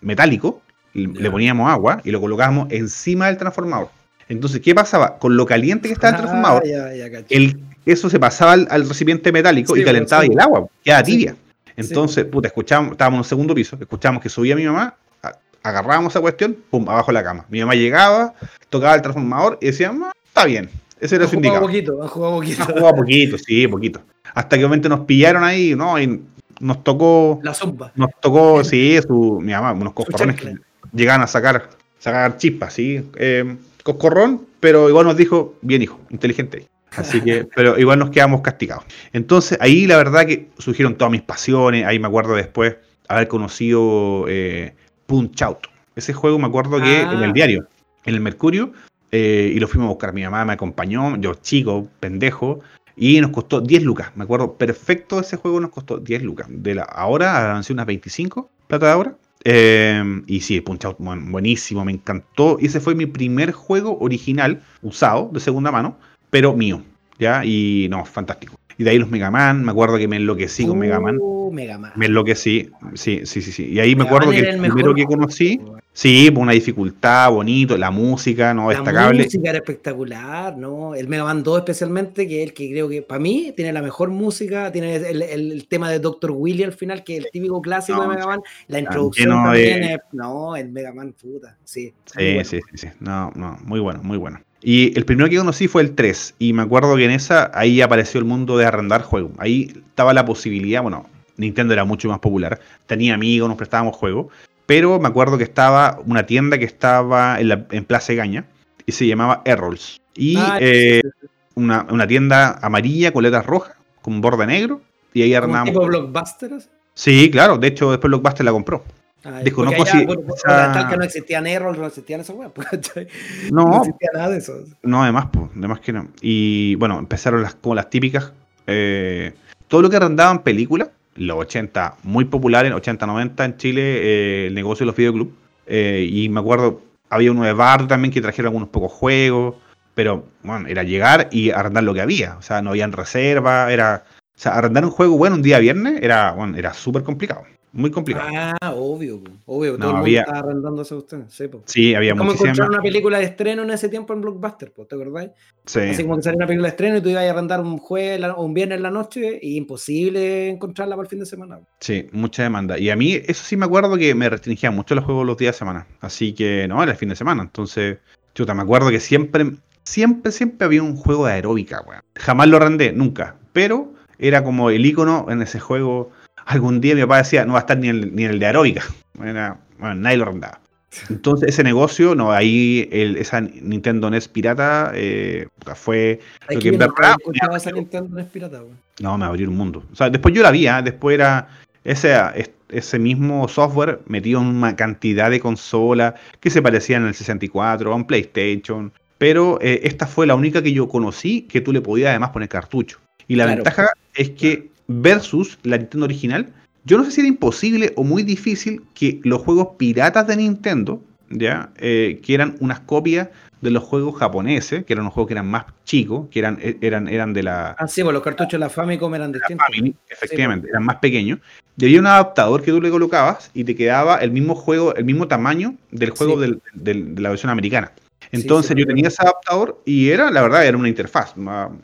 metálico, le poníamos agua y lo colocábamos encima del transformador. Entonces, ¿qué pasaba? Con lo caliente que estaba el ah, transformador, el, eso se pasaba al, recipiente metálico y calentaba y el agua, quedaba tibia. Entonces, puta, escuchábamos, estábamos en un segundo piso, escuchábamos que subía mi mamá, agarrábamos esa cuestión, pum, abajo de la cama. Mi mamá llegaba, tocaba el transformador y decía, está bien. Ese era su indicador. Poquito, han jugado poquito. Han jugado poquito, sí, poquito hasta que obviamente nos pillaron ahí, ¿no? Y nos tocó. La zumba. Nos tocó, sí, su, mi mamá, unos coscorrones que llegaban a sacar, sacar chispas, ¿sí? Eh, coscorrón, pero igual nos dijo, bien hijo, inteligente. Así que, pero igual nos quedamos castigados. Entonces, ahí la verdad que surgieron todas mis pasiones. Ahí me acuerdo después haber conocido eh, Punch Out. Ese juego me acuerdo que en el ah. diario, en el Mercurio, eh, y lo fuimos a buscar. Mi mamá me acompañó, yo chico, pendejo, y nos costó 10 lucas. Me acuerdo perfecto ese juego, nos costó 10 lucas. De la ahora avancé unas 25 plata de ahora. Em, y sí, Punch Out, buenísimo, me encantó. Y ese fue mi primer juego original, usado, de segunda mano, pero mío. ¿Ya? Y no, fantástico. Y de ahí los Mega Man, me acuerdo que me enloquecí con Mega Man. Uh, Mega Man. Me enloquecí, sí, sí, sí, sí. Y ahí me acuerdo que el, primero que conocí, sí, una dificultad, bonito, la música, no, destacable. La música era espectacular, ¿no? El Mega Man 2 especialmente, que es el que creo que para mí tiene la mejor música, tiene el, tema de Dr. Willy al final, que es el típico clásico de Mega Man, la introducción también es, no, el Mega Man, puta, sí. Sí, sí, sí, sí, no, no, muy bueno, muy bueno. Y el primero que conocí fue el 3. Y me acuerdo que en esa, ahí apareció el mundo de arrendar juegos. Ahí estaba la posibilidad, bueno, Nintendo era mucho más popular. Tenía amigos, nos prestábamos juegos. Pero me acuerdo que estaba una tienda que estaba en, la, en Plaza Gaña. Y se llamaba Errols. Y ah, eh, una, tienda amarilla con letras rojas, con borde negro. Y ahí arrendábamos. ¿Tipo Blockbuster? Sí, claro. De hecho, después Blockbuster la compró. Desconozco si. Tal que no existían errors, no existían esas weas. No, no existía nada de eso. No, además, pues, además que no. Y bueno, empezaron las, como las típicas. Eh, todo lo que arrendaban películas, los 80 muy populares, 80-90 en Chile, eh, el negocio de los videoclubs. Eh, y me acuerdo, había uno de bar también que trajeron algunos pocos juegos. Pero bueno, era llegar y arrendar lo que había. O sea, no habían reserva, era. O sea, arrendar un juego bueno un día viernes era, bueno, era súper complicado. Muy complicado. Ah, obvio, obvio. todo el mundo estaba arrendándose a usted. Sí, sí había Como encontrar una película de estreno en ese tiempo en Blockbuster, ¿te acordáis? Sí. Así como que salió una película de estreno y tú ibas a arrendar un jueves o un viernes en la noche y imposible encontrarla para el fin de semana. Sí, mucha demanda. Y a mí, eso sí me acuerdo que me restringía mucho los juegos los días de semana. Así que no, era el fin de semana. Entonces, chuta, me acuerdo que siempre, siempre, siempre había un juego de aeróbica, weón. Jamás lo arrendé, nunca. Pero era como el icono en ese juego algún día mi papá decía, no va a estar ni el, ni el de aeróbica. Bueno, nadie lo rentaba. Entonces ese negocio, no, ahí el, esa Nintendo NES pirata eh, fue lo que en verdad... esa Nintendo NES pirata, No, me abrió un mundo. O sea, después yo la vi, ¿eh? después era ese, ese mismo software metido en una cantidad de consolas que se parecían al 64, a un PlayStation. Pero eh, esta fue la única que yo conocí que tú le podías además poner cartucho. Y la ventaja es que versus la Nintendo original, yo no sé si era imposible o muy difícil que los juegos piratas de Nintendo, ya, eh, que eran unas copias de los juegos japoneses, que eran unos juegos que eran más chicos, que eran, e, eran, eran de la... Ah, sí, pues los cartuchos de la Famicom eran distintos. efectivamente, eran más pequeños. Y había un adaptador que tú le colocabas y te quedaba el mismo juego, el mismo tamaño del juego de la versión americana. Entonces yo tenía ese adaptador y era, la verdad, era una interfaz,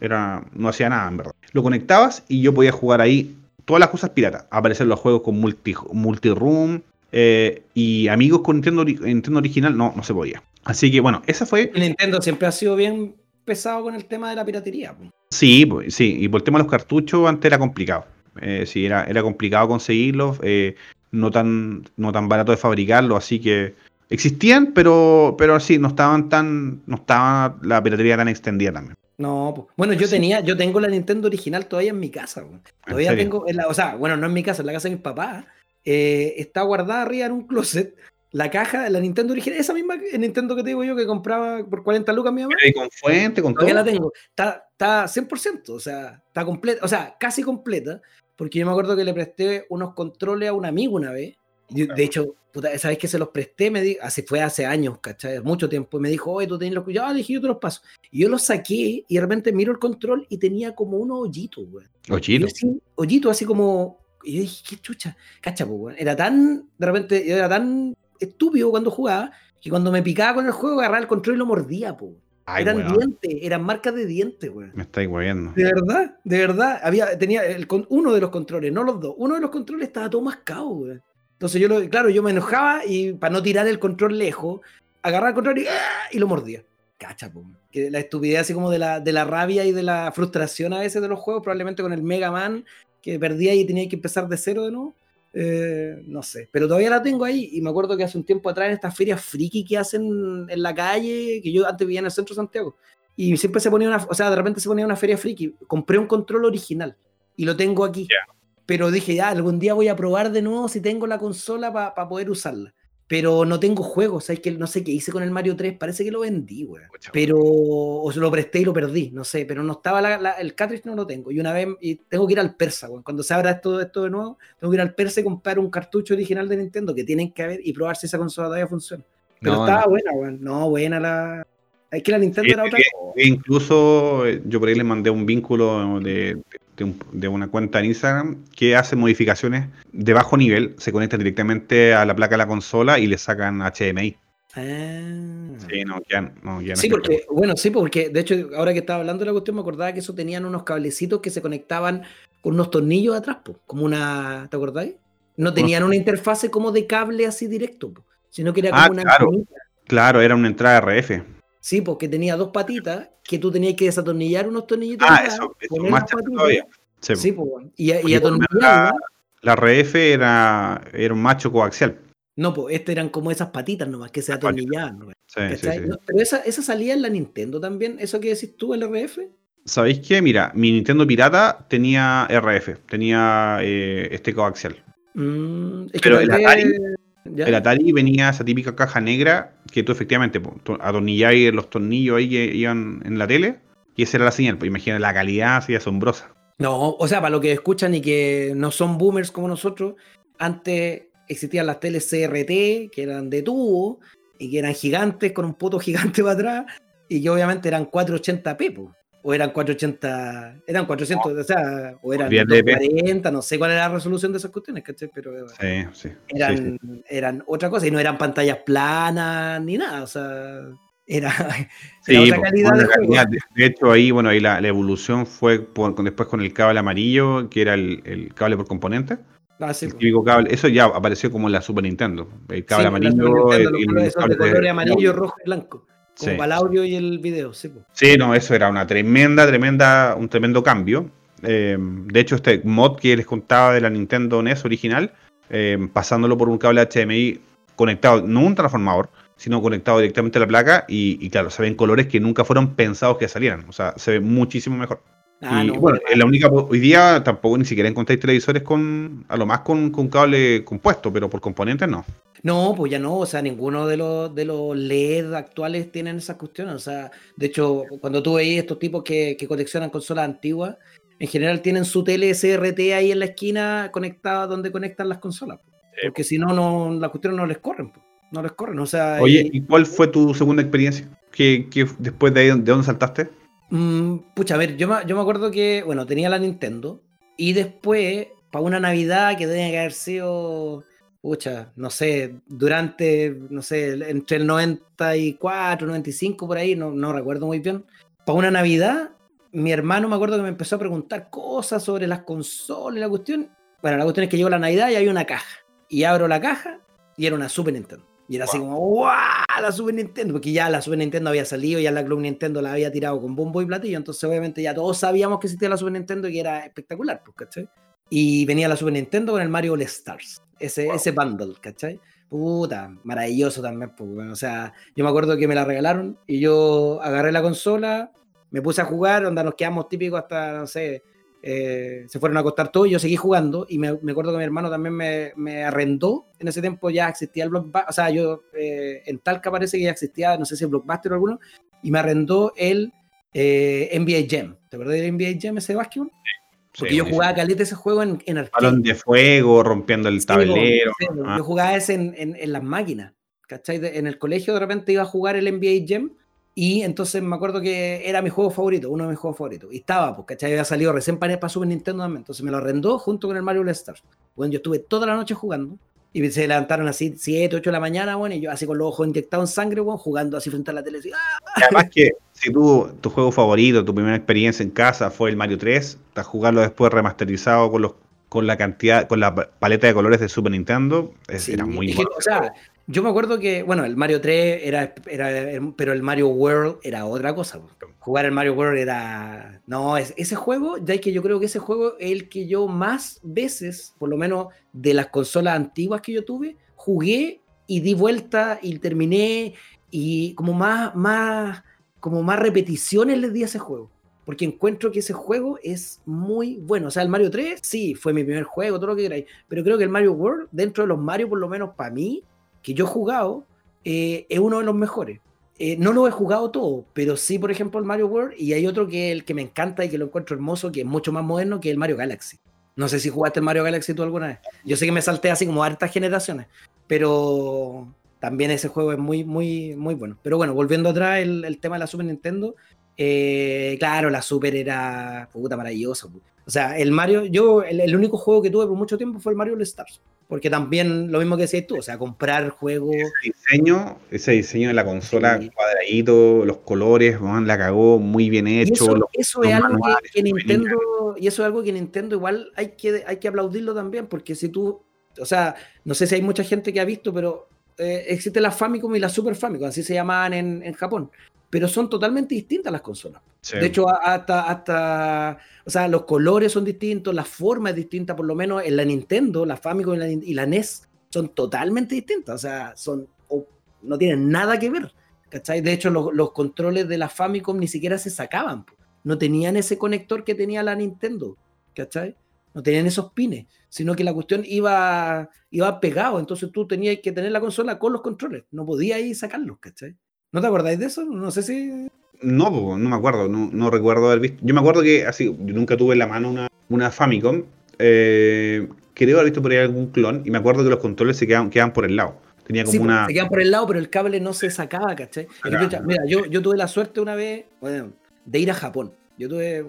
era, no hacía nada en verdad. Lo conectabas y yo podía jugar ahí todas las cosas piratas. Aparecer los juegos con multi, multi-room eh, y amigos con Nintendo, Nintendo original no, no se podía. Así que bueno, esa fue... Nintendo siempre ha sido bien pesado con el tema de la piratería. Sí, sí, y por el tema de los cartuchos antes era complicado. Eh, sí, era, era complicado conseguirlos, eh, no, tan, no tan barato de fabricarlos, así que Existían, pero, pero sí, no estaban tan, no estaba la piratería tan extendida también. No, bueno, yo tenía, yo tengo la Nintendo original todavía en mi casa. Todavía tengo, o sea, bueno, no en mi casa, en la casa de mis papás. Eh, está guardada arriba en un closet la caja de la Nintendo original, esa misma Nintendo que te digo yo que compraba por 40 lucas mi mamá. Y con fuente, con todo. la tengo. Está, está 100%, o sea, está completa, o sea, casi completa, porque yo me acuerdo que le presté unos controles a un amigo una vez de hecho, puta, ¿sabes que se los presté? Me di, así fue hace años, ¿cachai? Mucho tiempo. Y me dijo, oye, tú tienes los Ya, dije, yo te los paso. Y yo los saqué y de repente miro el control y tenía como unos hoyitos, güey. ¿Hoyitos? Hoyitos, así como. Y yo dije, qué chucha. Cacha, güey. Era tan. De repente, era tan estúpido cuando jugaba que cuando me picaba con el juego agarraba el control y lo mordía, pues. eran dientes, eran marcas de dientes, güey. Me estáis guayando. De verdad, de verdad. Había, tenía el, uno de los controles, no los dos. Uno de los controles estaba todo mascado, güey. Entonces yo, lo, claro, yo me enojaba y para no tirar el control lejos, agarraba el control y, ¡ah! y lo mordía. Cacha, que la estupidez así como de la, de la rabia y de la frustración a veces de los juegos, probablemente con el Mega Man, que perdía y tenía que empezar de cero de nuevo. Eh, no sé, pero todavía la tengo ahí y me acuerdo que hace un tiempo atrás en estas ferias friki que hacen en la calle, que yo antes vivía en el centro de Santiago, y siempre se ponía una, o sea, de repente se ponía una feria friki, compré un control original y lo tengo aquí pero dije, ya, algún día voy a probar de nuevo si tengo la consola para poder usarla. Pero no tengo juegos, ¿sabes? Que no sé qué hice con el Mario 3, parece que lo vendí, güey. Pero, o se lo presté y lo perdí, no sé, pero no estaba la, el cartridge, no lo tengo. Y una vez, y tengo que ir al Persa, güey. Cuando se abra esto, esto de nuevo, tengo que ir al Persa y comprar un cartucho original de Nintendo que tienen que ver y probar si esa consola todavía funciona. Pero estaba buena, güey. No, buena la, es que la Nintendo era otra cosa. Incluso eh, yo por ahí le mandé un vínculo de, de, una cuenta en Instagram que hace modificaciones de bajo nivel, se conecta directamente a la placa de la consola y le sacan HDMI. Ah. Sí, no, ya, no, ya no Sí, porque, bueno, sí, porque de hecho, ahora que estaba hablando de la cuestión, me acordaba que eso tenían unos cablecitos que se conectaban con unos tornillos atrás, po, como una, ¿te acordáis? No tenían una interfase como de cable así directo, po, sino que era como Ah, una claro. antenita. Claro, era una entrada RF. Sí, porque tenía dos patitas que tú tenías que desatornillar unos tornillitos. Ah, eso, eso poner más las chato patitas, todavía. Sí, Sí, pues, bueno, y, y atornillarlas. La RF era, era un macho coaxial. No, pues, este eran como esas patitas nomás que se atornillaban. nomás, Sí, sí, sí. No, pero esa, esa salía en la Nintendo también, eso que decís tú, el RF. ¿Sabéis qué? Mira, mi Nintendo Pirata tenía RF, tenía eh, este coaxial. Mm, es Pero tal el Atari- ¿ya? El Atari venía esa típica caja negra que tú efectivamente atornilláis los tornillos ahí que iban en la tele y esa era la señal. Pues imagina la calidad así asombrosa. No, o sea, para los que escuchan y que no son boomers como nosotros, antes existían las teles CRT, que eran de tubo y que eran gigantes con un poto gigante para atrás y que obviamente eran 480p, po, o eran 480, eran 400, o sea, o eran Olvídate de 240, no sé cuál era la resolución de esas cuestiones, ¿cachai? Pero Sí, sí. eran, sí, eran otra cosa y no eran pantallas planas ni nada, o sea, era, era otra calidad de calidad. De, de hecho, ahí, bueno, ahí la, la evolución fue por- con- después con el cable amarillo, que era el, el cable por componente. Ah, sí, el cable. Eso ya apareció como en la Super Nintendo. El cable amarillo. El- el cable de de- colores amarillo, rojo y blanco. Como Sí, para el audio y el video, sí. pues. Sí, no, eso era una tremenda, tremenda, un tremendo cambio. Eh, de hecho, este mod que les contaba de la Nintendo NES original, eh, pasándolo por un cable HDMI conectado, no un transformador, sino conectado directamente a la placa, y, y claro, se ven colores que nunca fueron pensados que salieran. O sea, se ve muchísimo mejor. Ah, y no, bueno, es la única, hoy día tampoco ni siquiera encontráis televisores con, a lo más con, con cable compuesto, pero por componentes no. No, pues ya no, o sea, ninguno de los, de los LED actuales tienen esas cuestiones. O sea, de hecho, cuando tú veis estos tipos que, que coleccionan consolas antiguas, en general tienen su tele SRT ahí en la esquina conectada donde conectan las consolas. Porque si no, no, las cuestiones no les corren. No les corren. O sea, Oye, y- ¿y cuál fue tu segunda experiencia? ¿Qué, qué- después de ahí, de dónde saltaste? Mm, pucha, a ver, yo me, yo me acuerdo que, bueno, tenía la Nintendo y después, para una Navidad que tenía que haber sido, pucha, no sé, durante, no sé, entre el 94, 95, por ahí, no, no recuerdo muy bien, para una Navidad, mi hermano me acuerdo que me empezó a preguntar cosas sobre las consolas y la cuestión. Bueno, la cuestión es que llegó la Navidad y había una caja. Y abro la caja y era una Super Nintendo. Y era así como, ¡guau! La Super Nintendo. Porque ya la Super Nintendo había salido, ya la Club Nintendo la había tirado con bombo y platillo. Entonces, obviamente, ya todos sabíamos que existía la Super Nintendo y que era espectacular, pues, ¿cachai? Y venía la Super Nintendo con el Mario All Stars. Ese, Wow. ese bundle, ¿cachai? Puta, maravilloso también, pues. O sea, yo me acuerdo que me la regalaron y yo agarré la consola, me puse a jugar, onda nos quedamos típicos hasta, no sé, eh, se fueron a acostar todos y yo seguí jugando y me, me acuerdo que mi hermano también me, me arrendó, en ese tiempo ya existía el Blockbuster, o sea, yo eh, en Talca parece que ya existía, no sé si el Blockbuster o alguno, y me arrendó el eh, NBA Jam, ¿te acuerdas del NBA Jam ese básquetbol? Porque Sí, yo jugaba caleta ese juego en, en arcade. Balón de fuego, rompiendo el Sí, tablero. Ah, Yo jugaba ese en, en- en las máquinas, ¿cachai? De- en el colegio de repente iba a jugar el NBA Jam y entonces me acuerdo que era mi juego favorito, uno de mis juegos favoritos. Y estaba, pues, ¿cachai? Había salido recién para, para Super Nintendo también. Entonces me lo arrendó junto con el Mario All Stars. Bueno, yo estuve toda la noche jugando y se levantaron así 7, 8 de la mañana, bueno, y yo así con los ojos inyectados en sangre, bueno, jugando así frente a la tele. así, ¡ah! además que si tú, tu juego favorito, tu primera experiencia en casa fue el Mario 3, a jugarlo después remasterizado con los con la cantidad, con la pa- paleta de colores de Super Nintendo, es- Sí, era muy bueno. o sea, yo me acuerdo que, bueno, el Mario 3 era, era, pero el Mario World era otra cosa. Jugar el Mario World era. No, es- ese juego, ya que yo creo que ese juego es el que yo más veces, por lo menos de las consolas antiguas que yo tuve, jugué y di vuelta y terminé y como más, más, como más repeticiones les di a ese juego. Porque encuentro que ese juego es muy bueno. O sea, el Mario 3, sí, fue mi primer juego, todo lo que queráis. Pero creo que el Mario World, dentro de los Mario, por lo menos para mí, que yo he jugado, eh, es uno de los mejores. Eh, no lo he jugado todo, pero sí, por ejemplo, el Mario World. Y hay otro que el que me encanta y que lo encuentro hermoso, que es mucho más moderno, que el Mario Galaxy. No sé si jugaste el Mario Galaxy tú alguna vez. Yo sé que me salté así como hartas generaciones, pero también ese juego es muy, muy, muy bueno. Pero bueno, volviendo atrás, el, el tema de la Super Nintendo, eh, claro, la Super era puta maravillosa. O sea, el Mario, yo, el, único juego que tuve por mucho tiempo fue el Mario All Stars. Porque también lo mismo que decías tú, o sea, comprar juegos. Ese diseño, ese diseño de la consola cuadradito, los colores, man, la cagó muy bien hecho. eso, es algo que, Nintendo, y eso es algo que Nintendo igual hay que, hay que aplaudirlo también, porque si tú, o sea, no sé si hay mucha gente que ha visto, pero eh, existe la Famicom y la Super Famicom, así se llamaban en, en Japón pero son totalmente distintas las consolas. De hecho, hasta, hasta, o sea, los colores son distintos, la forma es distinta, por lo menos en la Nintendo, la Famicom y la, NES son totalmente distintas, o sea, son, no tienen nada que ver, ¿cachai? De hecho, los, controles de la Famicom ni siquiera se sacaban, no tenían ese conector que tenía la Nintendo, ¿cachai? No tenían esos pines, sino que la cuestión iba, iba pegado, entonces tú tenías que tener la consola con los controles, no podías ir sacarlos, ¿cachai? ¿No te acordáis de eso? No sé si. No, no me acuerdo, no, recuerdo haber visto. Yo me acuerdo que así, yo nunca tuve en la mano una, una Famicom. Eh, creo haber visto por ahí algún clon y me acuerdo que los controles se quedaban, quedaban por el lado. Tenía como una. Se quedaban por el lado, pero el cable no se sacaba, ¿cachai? mira, yo, yo tuve la suerte una vez bueno, de ir a Japón. Yo tuve,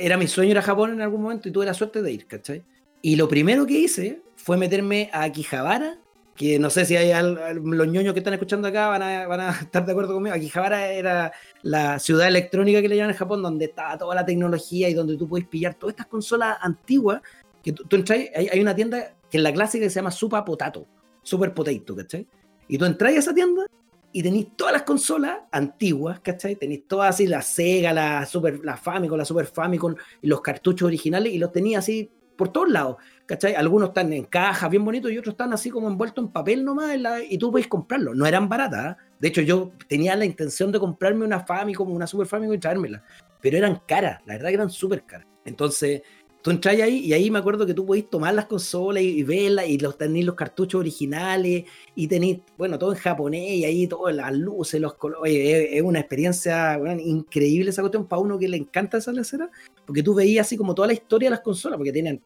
era mi sueño ir a Japón en algún momento y tuve la suerte de ir, ¿cachai? Y lo primero que hice fue meterme a Akihabara que no sé si hay los ñoños que están escuchando acá van a, van a estar de acuerdo conmigo. Akihabara era la ciudad electrónica que le llaman en Japón, donde estaba toda la tecnología y donde tú puedes pillar todas estas consolas antiguas. Que tú, entras, hay, hay, una tienda que es la clásica que se llama Super Potato, Super Potato, ¿cachai? Y tú entras a esa tienda y tenéis todas las consolas antiguas, ¿cachai? Tenéis todas así, la Sega, la, Super, la Famicom, la Super Famicom y los cartuchos originales y los tenías así por todos lados, ¿cachai? Algunos están en cajas bien bonitos y otros están así como envueltos en papel nomás y tú puedes comprarlo. No eran baratas. ¿eh? De hecho, yo tenía la intención de comprarme una Famicom, una Super Famicom y traérmela, pero eran caras, la verdad que eran súper caras. Entonces, tú entras ahí y ahí me acuerdo que tú podís tomar las consolas y, verlas y los tenéis los cartuchos originales y tenéis, bueno, todo en japonés y ahí todas las luces, los colores. Es, una experiencia increíble esa cuestión para uno que le encanta esa lecera, porque tú veías así como toda la historia de las consolas, porque tienen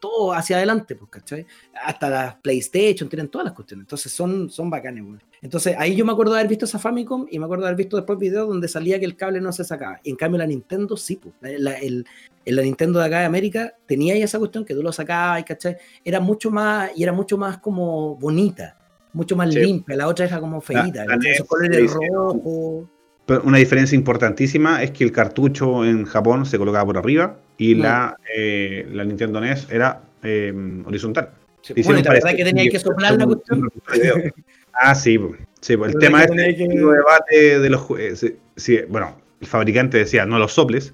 todo hacia adelante, pues, ¿cachai? Hasta las PlayStation, tienen todas las cuestiones. Entonces son, son bacanes, Entonces ahí yo me acuerdo de haber visto esa Famicom y me acuerdo de haber visto después videos donde salía que el cable no se sacaba. Y en cambio la Nintendo sí, pues. el, en la Nintendo de acá de América tenía esa cuestión que tú lo sacabas, ¿cachai? Era mucho más, y era mucho más como bonita, mucho más limpia, la otra era como feita, esos colores rojo. Pero una diferencia importantísima es que el cartucho en Japón se colocaba por arriba y la, eh, la Nintendo NES era eh, horizontal. Sí, bueno, la verdad que tenía que soplar la cuestión. ah, sí, sí el tema es que... el debate de los eh, sí, bueno, el fabricante decía no los soples,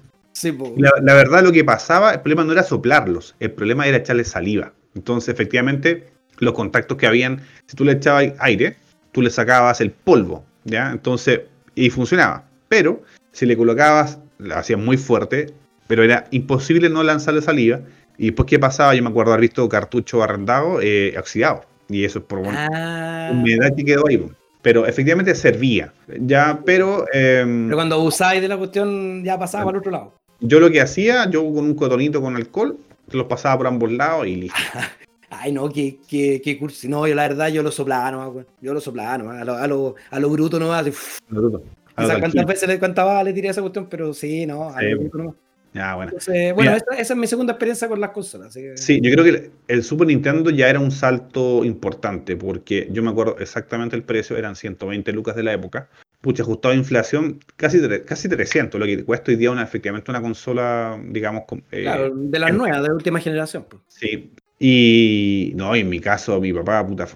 la, verdad lo que pasaba, el problema no era soplarlos, el problema era echarle saliva. Entonces, efectivamente, los contactos que habían, si tú le echabas aire, tú le sacabas el polvo, ¿ya? Entonces, y funcionaba. Pero, si le colocabas, lo hacías muy fuerte, pero era imposible no lanzarle saliva. Y después, ¿qué pasaba? Yo me acuerdo haber visto cartucho arrendado, eh, oxidado. Y eso es por ah. humedad que quedó ahí. Pero efectivamente servía. Ya, pero. Em, pero cuando usáis de la cuestión, ya pasaba al otro lado. Yo lo que hacía, yo con un cotonito con alcohol, los pasaba por ambos lados y listo. Ay, no, qué, qué, qué curso. No, yo la verdad, yo lo soplaba nomás, Yo lo soplaba nomás, a lo, a lo, a lo bruto nomás. Así, bruto. O sea, cuántas veces le contaba, le tiré esa cuestión, pero sí, no, a lo bruto nomás. Ya, bueno. bueno, esa, es mi segunda experiencia con las consolas. Sí, yo creo que el Super Nintendo ya era un salto importante, porque yo me acuerdo exactamente el precio, eran 120 lucas de la época, pucha, ajustado a inflación, casi, casi 300, lo que cuesta hoy día una, efectivamente una consola, digamos... Eh, claro, de las nuevas, de última generación. Pues. Sí, y no, en mi caso, mi papá, puta,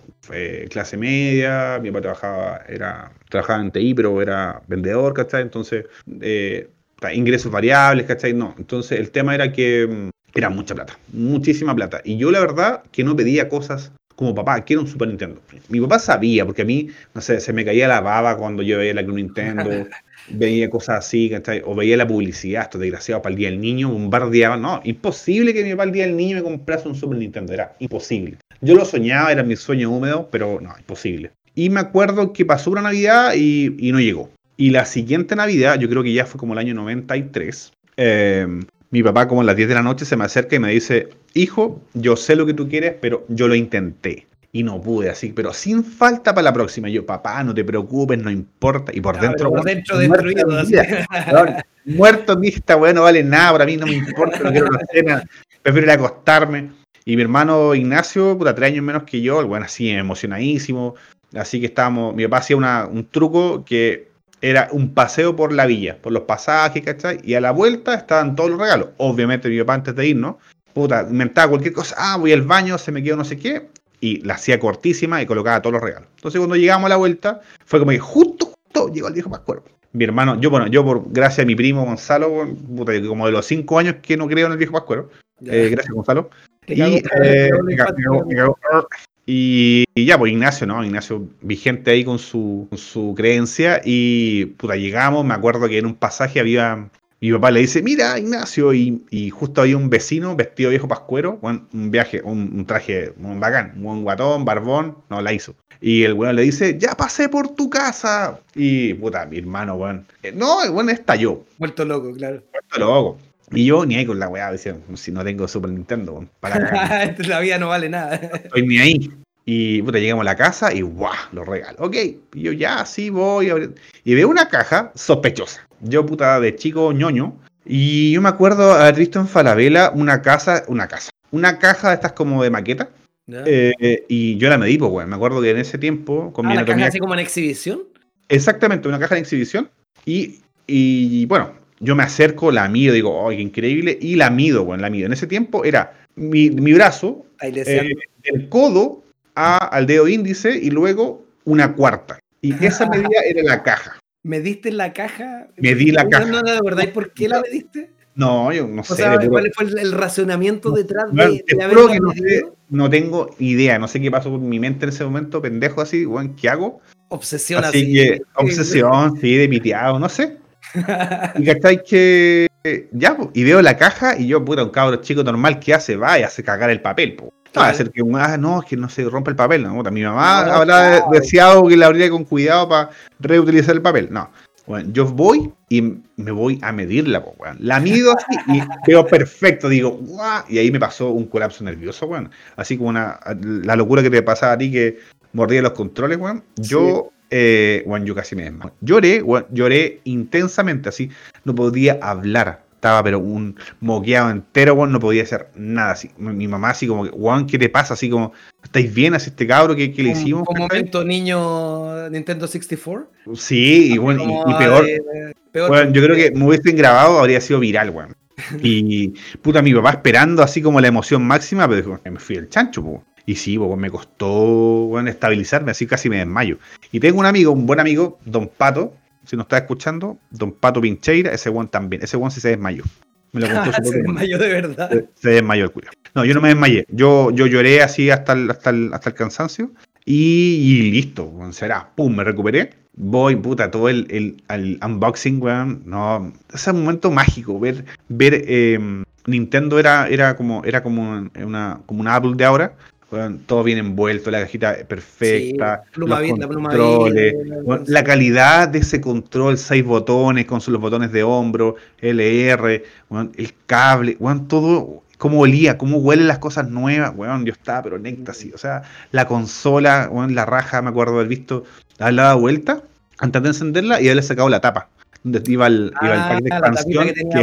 clase media, mi papá trabajaba, era, trabajaba en TI, pero era vendedor, ¿cachai? Entonces, eh, ingresos variables, ¿cachai? No, entonces el tema era que mm, era mucha plata, muchísima plata. Y yo la verdad que no pedía cosas como papá, quiero un Super Nintendo. Mi papá sabía, porque a mí, no sé, se me caía la baba cuando yo veía la Nintendo, veía cosas así, o veía la publicidad, esto desgraciado para el Día del Niño, bombardeaba. No, imposible que mi papá el Día del Niño me comprase un Super Nintendo, era imposible. Yo lo soñaba, era mi sueño húmedo, pero no, imposible. Y me acuerdo que pasó una Navidad y, y no llegó. Y la siguiente Navidad, yo creo que ya fue como el año 93, eh, mi papá como a las 10 de la noche se me acerca y me dice, hijo, yo sé lo que tú quieres, pero yo lo intenté. Y no pude, así, pero sin falta para la próxima. Y yo, papá, no te preocupes, no importa. Y por dentro. Por dentro destruido. Muerto, ni esta weá no vale nada, para mí no me importa, no quiero una cena, prefiero ir a acostarme. Y mi hermano Ignacio, puta, tres años menos que yo, el bueno, así emocionadísimo. Así que estábamos, mi papá hacía una, un truco que era un paseo por la villa, por los pasajes, ¿cachai? Y a la vuelta estaban todos los regalos. Obviamente mi papá antes de irnos, puta, inventaba cualquier cosa, ah, voy al baño, se me quedó no sé qué, y la hacía cortísima y colocaba todos los regalos. Entonces cuando llegamos a la vuelta, fue como que justo, justo llegó el viejo Pascuero. Mi hermano, yo, bueno, yo por gracias a mi primo Gonzalo, puta, como de los cinco años que no creo en el viejo Pascuero. Eh, gracias, Gonzalo. Y, ya, pues Ignacio, ¿no? Ignacio vigente ahí con su, su creencia. Y puta, llegamos, me acuerdo que en un pasaje había. Mi papá le dice, mira, Ignacio, y, y justo había un vecino vestido viejo pascuero, un viaje, un, traje un bacán, un buen guatón, barbón, no, la hizo. Y el bueno le dice, ya pasé por tu casa. Y puta, mi hermano, weón. No, el bueno estalló. Muerto loco, claro. Muerto loco. Y yo ni ahí con la weá, decía, si no tengo Super Nintendo, para la vida no vale nada. Estoy ni ahí. Y puta, llegamos a la casa y ¡guau! Los regalos. Ok, y yo ya, sí voy. A Y veo una caja sospechosa. Yo, puta, de chico ñoño. Y yo me acuerdo haber visto en Falabella una casa, una casa, una caja de estas como de maqueta. Eh, y yo la medí, pues, weón. Me acuerdo que en ese tiempo, con mi ¿Una caja así como en exhibición? Exactamente, una caja de exhibición. Y, y bueno, yo me acerco, la mido, digo, ¡ay, qué increíble! Y la mido, bueno, la mido. En ese tiempo era mi, brazo, eh, el codo al dedo índice y luego una cuarta. Y esa medida era la caja. ¿Mediste la caja? Medí la caja. No, no, ¿verdad? ¿Y por qué la mediste? No, yo no sé. ¿Cuál fue el, racionamiento detrás de, no, tengo idea, no sé qué pasó por mi mente en ese momento, pendejo así, bueno, ¿qué hago? Obsesión así. Que, obsesión, sí, de piteado, no sé. y estáis que. Ya, y veo la caja y yo, puta, un cabro chico normal, ¿qué hace? Va y hace cagar el papel, po. No, va a ser que ah, no, es que no se rompe el papel. No, mi mamá habrá deseado que la abriera con cuidado para reutilizar el papel. No. Bueno, yo voy y me voy a medirla, po, La mido así y veo perfecto. Digo, ¡guau! Y ahí me pasó un colapso nervioso, weón. Así como una, la locura que te pasaba a ti que mordía los controles, weón. Yo eh, yo casi me desmayé. Lloré, lloré intensamente, así, no podía hablar. Estaba, pero un moqueado entero, bueno, no podía hacer nada. Así. Mi mamá, así como, Juan, ¿qué te pasa? Así como, ¿estáis bien? Así este cabro, ¿qué, qué le hicimos? Un momento niño Nintendo 64. Sí, y, bueno, y, peor. Bueno, yo creo que me hubiesen grabado, habría sido viral, weón. Y puta, mi papá esperando así como la emoción máxima, pero me fui el chancho, weón. Y sí, pues, me costó estabilizarme, así casi me desmayo. Y tengo un amigo, un buen amigo, Don Pato, si nos está escuchando, Don Pato Pincheira, ese buen también. Ese buen sí se desmayó. Me lo contó se desmayó de verdad. Se, desmayó el culo. No, yo no me desmayé. Yo, yo lloré así hasta el, hasta el, hasta el cansancio. Y, listo, será. Pum, me recuperé. Voy, puta, todo el, el, unboxing, weón. No, ese momento mágico, ver, ver em, Nintendo era, era como, era como una, como una Apple de ahora, todo bien envuelto, la cajita perfecta, pluma la calidad de ese control, seis botones con los botones de hombro, LR, el cable, todo cómo olía, cómo huelen las cosas nuevas, bueno, yo estaba pero sí, o sea, la consola, la raja, me acuerdo haber visto, darle la vuelta antes de encenderla y haberle sacado la tapa donde iba el, iba el pack de ah, expansión. Que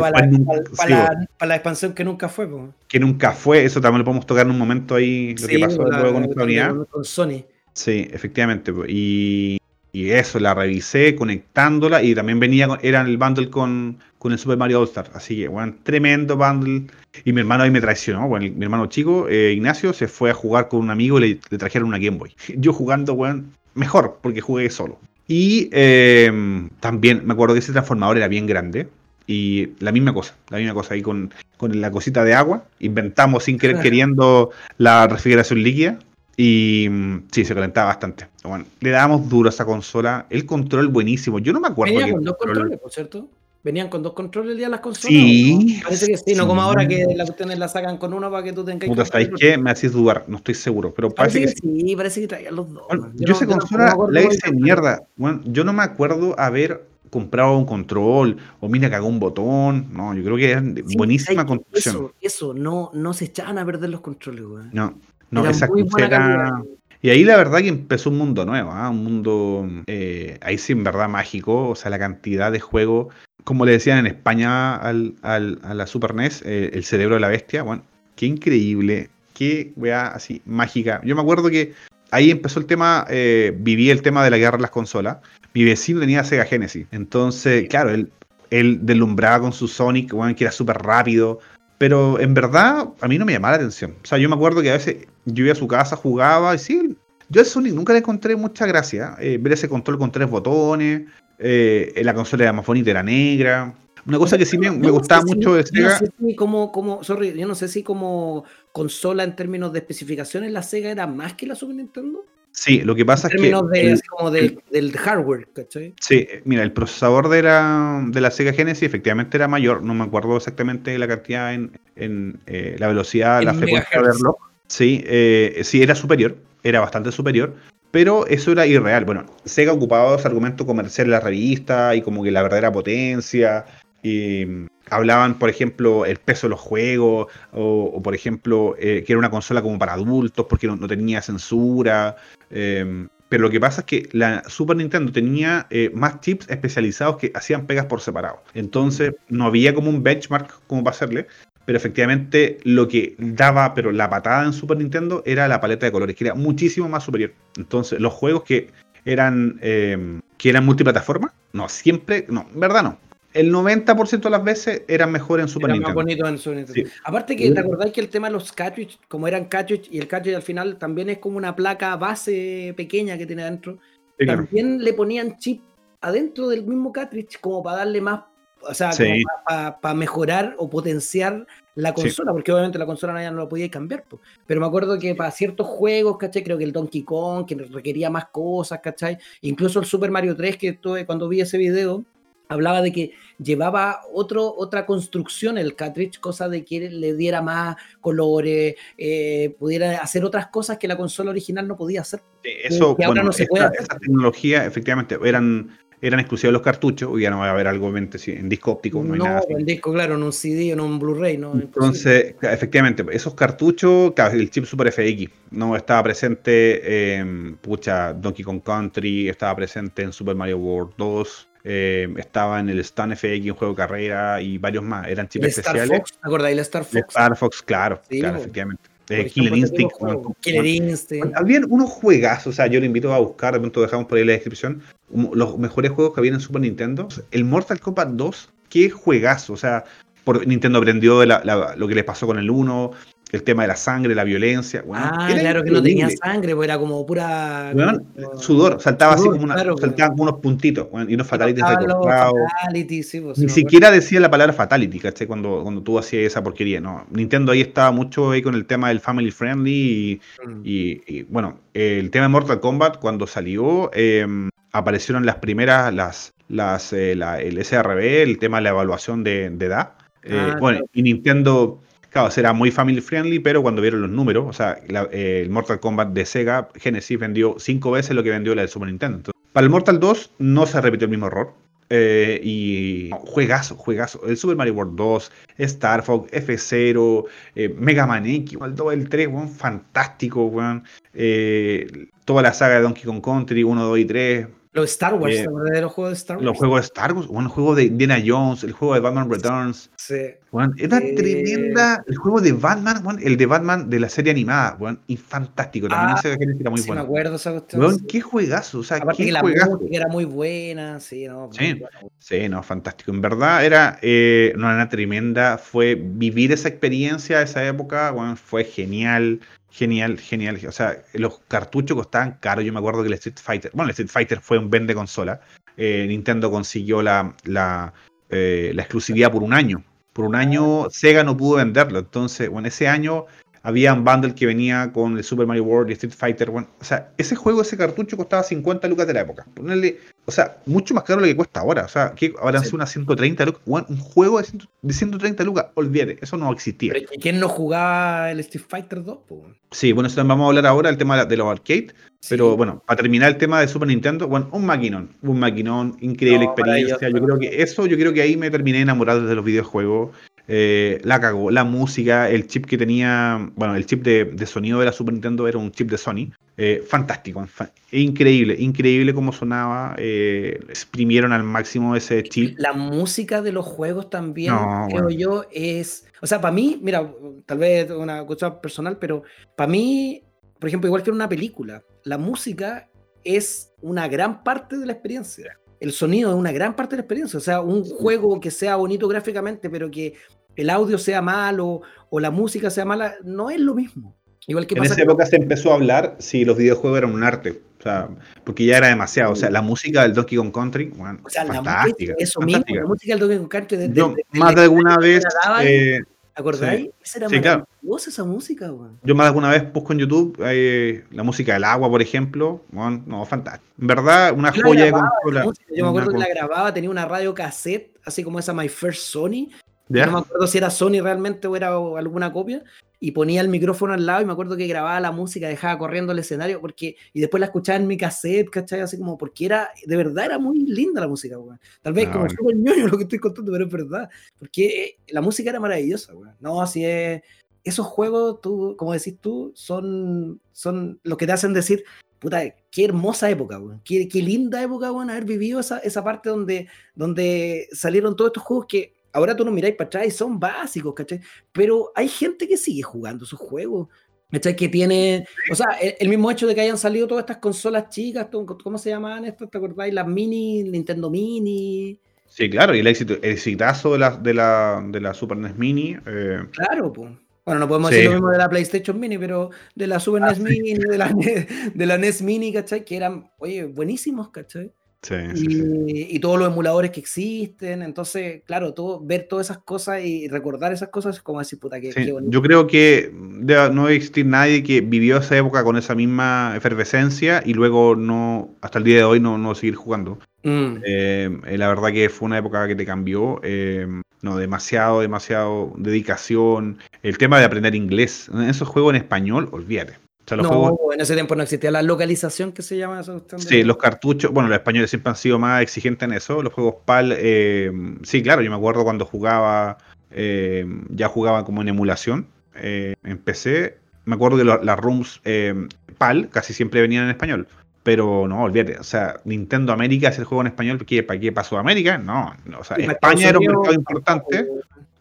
para, la, expansión que nunca fue. Que nunca fue, eso también lo podemos tocar en un momento ahí, lo que pasó luego con esta unidad. Con Sony. Sí, efectivamente. Y, y, eso, la revisé conectándola y también venía, con, era el bundle con, con el Super Mario All Star. Así que, bueno, tremendo bundle. Y mi hermano ahí me traicionó. Bueno, mi hermano chico, eh, Ignacio, se fue a jugar con un amigo y le, le trajeron una Game Boy. Yo jugando, bueno, mejor, porque jugué solo. Y em, también me acuerdo que ese transformador era bien grande. Y la misma cosa, la misma cosa ahí con, con la cosita de agua. Inventamos sin querer queriendo la refrigeración líquida. Y mm, sí, se calentaba bastante. Bueno, le dábamos duro a esa consola. El control buenísimo. Yo no me acuerdo. Venía con dos controles, por cierto. Venían con dos controles ya las consolas. Sí. Parece que sí, no como ahora que las cuestiones la sacan con uno para que tú tengas. Puta, ¿sabéis qué? Me hacís dudar, no estoy seguro. Pero parece, que, sí. parece que traían los dos. yo, esa consola la hice mierda. Bueno, yo no me acuerdo haber comprado un control o mira cagó un botón. No, yo creo que es buenísima construcción. Eso, eso, no, no se echaban a perder los controles, güey. No, no, esa era, Y ahí la verdad que empezó un mundo nuevo, ¿ah? un mundo eh, ahí sí en verdad mágico, o sea, la cantidad de juegos, como le decían en España al, al, a la Super NES, eh, el cerebro de la bestia, bueno, qué increíble, qué weá así mágica. Yo me acuerdo que ahí empezó el tema, eh, viví el tema de la guerra de las consolas. Mi vecino tenía Sega Genesis, entonces, claro, él, él deslumbraba con su Sonic, bueno, que era súper rápido, pero en verdad a mí no me llamaba la atención. O sea, yo me acuerdo que a veces yo iba a su casa, jugaba y sí, yo al Sonic nunca le encontré mucha gracia. Eh, ver ese control con tres botones, eh, la consola de Amafonita era negra. Una cosa que sí me, me gustaba mucho de Sega. Yo no sé si como, como, sorry, yo no sé si como consola en términos de especificaciones la Sega era más que la Super Nintendo. Sí, lo que pasa es que. En términos de, como de, del hardware, ¿cachai? Sí, mira, el procesador de la, de la Sega Genesis efectivamente era mayor, no me acuerdo exactamente la cantidad en, en eh, la velocidad, En la frecuencia de megahertz. reloj. Sí, eh, sí, era superior, era bastante superior, pero eso era irreal. Bueno, Sega ocupaba ese argumento comercial en la revista y como que la verdadera potencia. Y mm, hablaban, por ejemplo, el peso de los juegos, o, por ejemplo, eh, que era una consola como para adultos porque no, tenía censura. eh, pero lo que pasa es que la Super Nintendo tenía eh, más chips especializados que hacían pegas por separado. Entonces no había como un benchmark como para hacerle. Pero efectivamente lo que daba, pero la patada en Super Nintendo era la paleta de colores, que era muchísimo más superior. Entonces los juegos que eran, eh, que eran multiplataforma, no, siempre, no, en verdad no. El 90% de las veces eran mejor en Super Era más Nintendo. bonito en Super Nintendo. Sí. Aparte que, ¿te acordáis que el tema de los cartridge, como eran cartridge, y el cartridge al final también es como una placa base pequeña que tiene adentro, Sí, claro. también le ponían chip adentro del mismo cartridge como para darle más, o sea, Sí. para mejorar o potenciar la Sí. consola, porque obviamente la consola ya no la podía cambiar. po. Pero me acuerdo que para ciertos juegos, ¿cachai? Creo que el Donkey Kong, que requería más cosas, ¿cachai? Incluso el Super Mario 3, que estuve, cuando vi ese video, hablaba de que llevaba otro, otra construcción el cartridge, cosa de que le diera más colores, eh, pudiera hacer otras cosas que la consola original no podía hacer. Eso, que ahora bueno, no se puede hacer. esa tecnología efectivamente eran, eran exclusivos los cartuchos, hoy ya no va a haber algo sí, en disco óptico, no hay nada en disco, claro, en un CD, en un Blu-ray, no. Entonces, efectivamente, esos cartuchos, claro, el chip Super FX, no estaba presente en pucha, Donkey Kong Country, estaba presente en Super Mario World 2, eh, estaba en el Stan FX, un juego de carrera y varios más, eran chips el Star especiales. Fox, ¿te acordáis? El Star El Fox. Star Fox, claro, Sí, claro, po. efectivamente. Eh, Killer Instinct. bueno, Killer Instinct. habían unos juegazos, o sea, yo lo invito a buscar, de pronto dejamos por ahí la descripción, un- los mejores juegos que había en Super Nintendo. El Mortal Kombat 2, qué juegazo, o sea, por, Nintendo aprendió de la- la- lo que les pasó con el 1, el tema de la sangre, la violencia. Ah, claro que no tenía sangre, pues era como pura. Como- Sudor, saltaba Sudor, así como una, claro, saltaban como unos puntitos, y unos fatalities recortados. fatalities, sí, pues, Ni siquiera decía la palabra fatality, ¿cachai? Cuando, cuando tú hacías esa porquería, ¿no? Nintendo ahí estaba mucho ahí con el tema del family friendly y, y, bueno, el tema de Mortal Kombat cuando salió eh, aparecieron las primeras, las, las, eh, la- el SRB, el tema de la evaluación de, de edad. Eh, Ah, bueno, claro. y Nintendo, claro, será muy family friendly, pero cuando vieron los números, o sea, eh, el Mortal Kombat de Sega Genesis vendió cinco veces lo que vendió la de Super Nintendo. Para el Mortal 2 no se repitió el mismo error. Eh, y no, juegazo, juegazo. El Super Mario World 2, Star Fox, F0, eh, Mega Man X, el 2, el 3, weón, fantástico. Eh, toda la saga de Donkey Kong Country, 1, 2 y 3. Los Star Wars, Eh, ¿te acuerdas de los juegos de Star Wars? Los juegos de Star Wars, bueno, el juego de Indiana Jones, el juego de Batman Returns. Sí. weón, era Eh, tremenda. El juego de Batman, weón, el de Batman de la serie animada, weón, y fantástico. También Ah, Genesis era muy sí, me bueno. acuerdo esa cuestión. Weón, sí. qué juegazo, o sea, Aparte qué que la música era muy buena, sí, ¿no? Sí. Buena. Sí, no, fantástico. En verdad era eh, no, una tremenda, fue vivir esa experiencia, esa época, bueno, fue genial, genial, genial. O sea, los cartuchos costaban caro. Yo me acuerdo que el Street Fighter, bueno, el Street Fighter fue un vende consola. Eh, Nintendo consiguió la, la, eh, la exclusividad por un año. Por un año Sega no pudo venderlo. Entonces, bueno, ese año había un bundle que venía con el Super Mario World y Street Fighter. Bueno, o sea, ese juego, ese cartucho costaba 50 lucas de la época. Ponerle, o sea, mucho más caro lo que cuesta ahora. O sea, que habrán Sí. unas 130 lucas. Bueno, un juego de, 100 de 130 lucas, olvídate, eso no existía. Pero, ¿y ¿Quién no jugaba el Street Fighter 2? po? Sí, bueno, eso vamos a hablar ahora del tema de los arcades. Pero bueno, para terminar el tema de Super Nintendo, bueno, un maquinón, un maquinón, increíble No, experiencia. Yo creo que eso, yo creo que ahí me terminé enamorado de los videojuegos. Eh, la cagó. La música, el chip que tenía, bueno, el chip de, sonido de la Super Nintendo era un chip de Sony. Eh, fantástico, increíble, increíble cómo sonaba. Eh, exprimieron al máximo ese chip. La música de los juegos también, creo yo, es. O sea, para mí, mira, tal vez una cosa personal, pero para mí, por ejemplo, igual que en una película, la música es una gran parte de la experiencia el sonido es una gran parte de la experiencia. O sea, un juego que sea bonito gráficamente, pero que el audio sea malo o la música sea mala, no es lo mismo. Igual que en esa época se empezó a hablar si los videojuegos eran un arte, o sea, porque ya era demasiado. O sea, la música del Donkey Kong Country, bueno, o sea, fantástica. eso mismo, la música del Donkey Kong Country. De, Yo, más de alguna vez. Eh, ¿Acordáis? Esa era sí, claro. esa música, weón. Yo más de alguna vez busco en YouTube eh, la música del agua, por ejemplo. Bueno, no, fantástico. En verdad, una joya de consola. Yo me acuerdo que la grababa, tenía una radio cassette, así como esa My First Sony, no me acuerdo si era Sony realmente o era alguna copia. Y ponía el micrófono al lado y me acuerdo que grababa la música, dejaba corriendo el escenario porque y después la escuchaba en mi cassette, ¿cachai? Así como porque era, de verdad era muy linda la música, weón. Tal vez ah, como súper ñoño lo que estoy contando, pero es verdad. Porque eh, la música era maravillosa, weón. No, así es. Esos juegos, tú, como decís tú, son, son lo que te hacen decir, puta, qué hermosa época, weón. Qué, qué linda época, weón, haber vivido esa, esa parte donde, donde salieron todos estos juegos que ahora tú no miráis para atrás y son básicos, ¿cachai? Pero hay gente que sigue jugando esos juegos. ¿Cachai? Que tiene, o sea, el, mismo hecho de que hayan salido todas estas consolas chicas, ¿cómo se llamaban estas? ¿Te acordáis? Las mini, Nintendo Mini. Sí, claro, y el, éxito, el exitazo de la, de, la, de la Super NES Mini. Eh, claro, pues. Bueno, no podemos decir lo mismo de la PlayStation Mini, pero de la Super NES ah, Mini, de la, de la NES Mini, ¿cachai? Que eran, oye, buenísimos, ¿cachai? Y, todos los emuladores que existen. Entonces, claro, todo, ver todas esas cosas y recordar esas cosas es como decir, puta, que Yo creo que no debe existir nadie que vivió esa época con esa misma efervescencia y luego no, hasta el día de hoy, no, no seguir jugando. Mm. Eh, la verdad que fue una época que te cambió. Eh, no, demasiado, demasiado dedicación. El tema de aprender inglés. En esos juegos en español, olvídate no, en ese tiempo no existía la localización que se llama eso. Sí, los cartuchos, bueno, los españoles siempre han sido más exigentes en eso. Los juegos PAL, eh, sí, claro, yo me acuerdo cuando jugaba, eh, ya jugaba como en emulación eh, en PC. Me acuerdo que las rooms PAL casi siempre venían en español. Pero no, olvídate, o sea, Nintendo América es el juego en español, ¿para qué pasó América? No, no o sea, España era un mercado importante.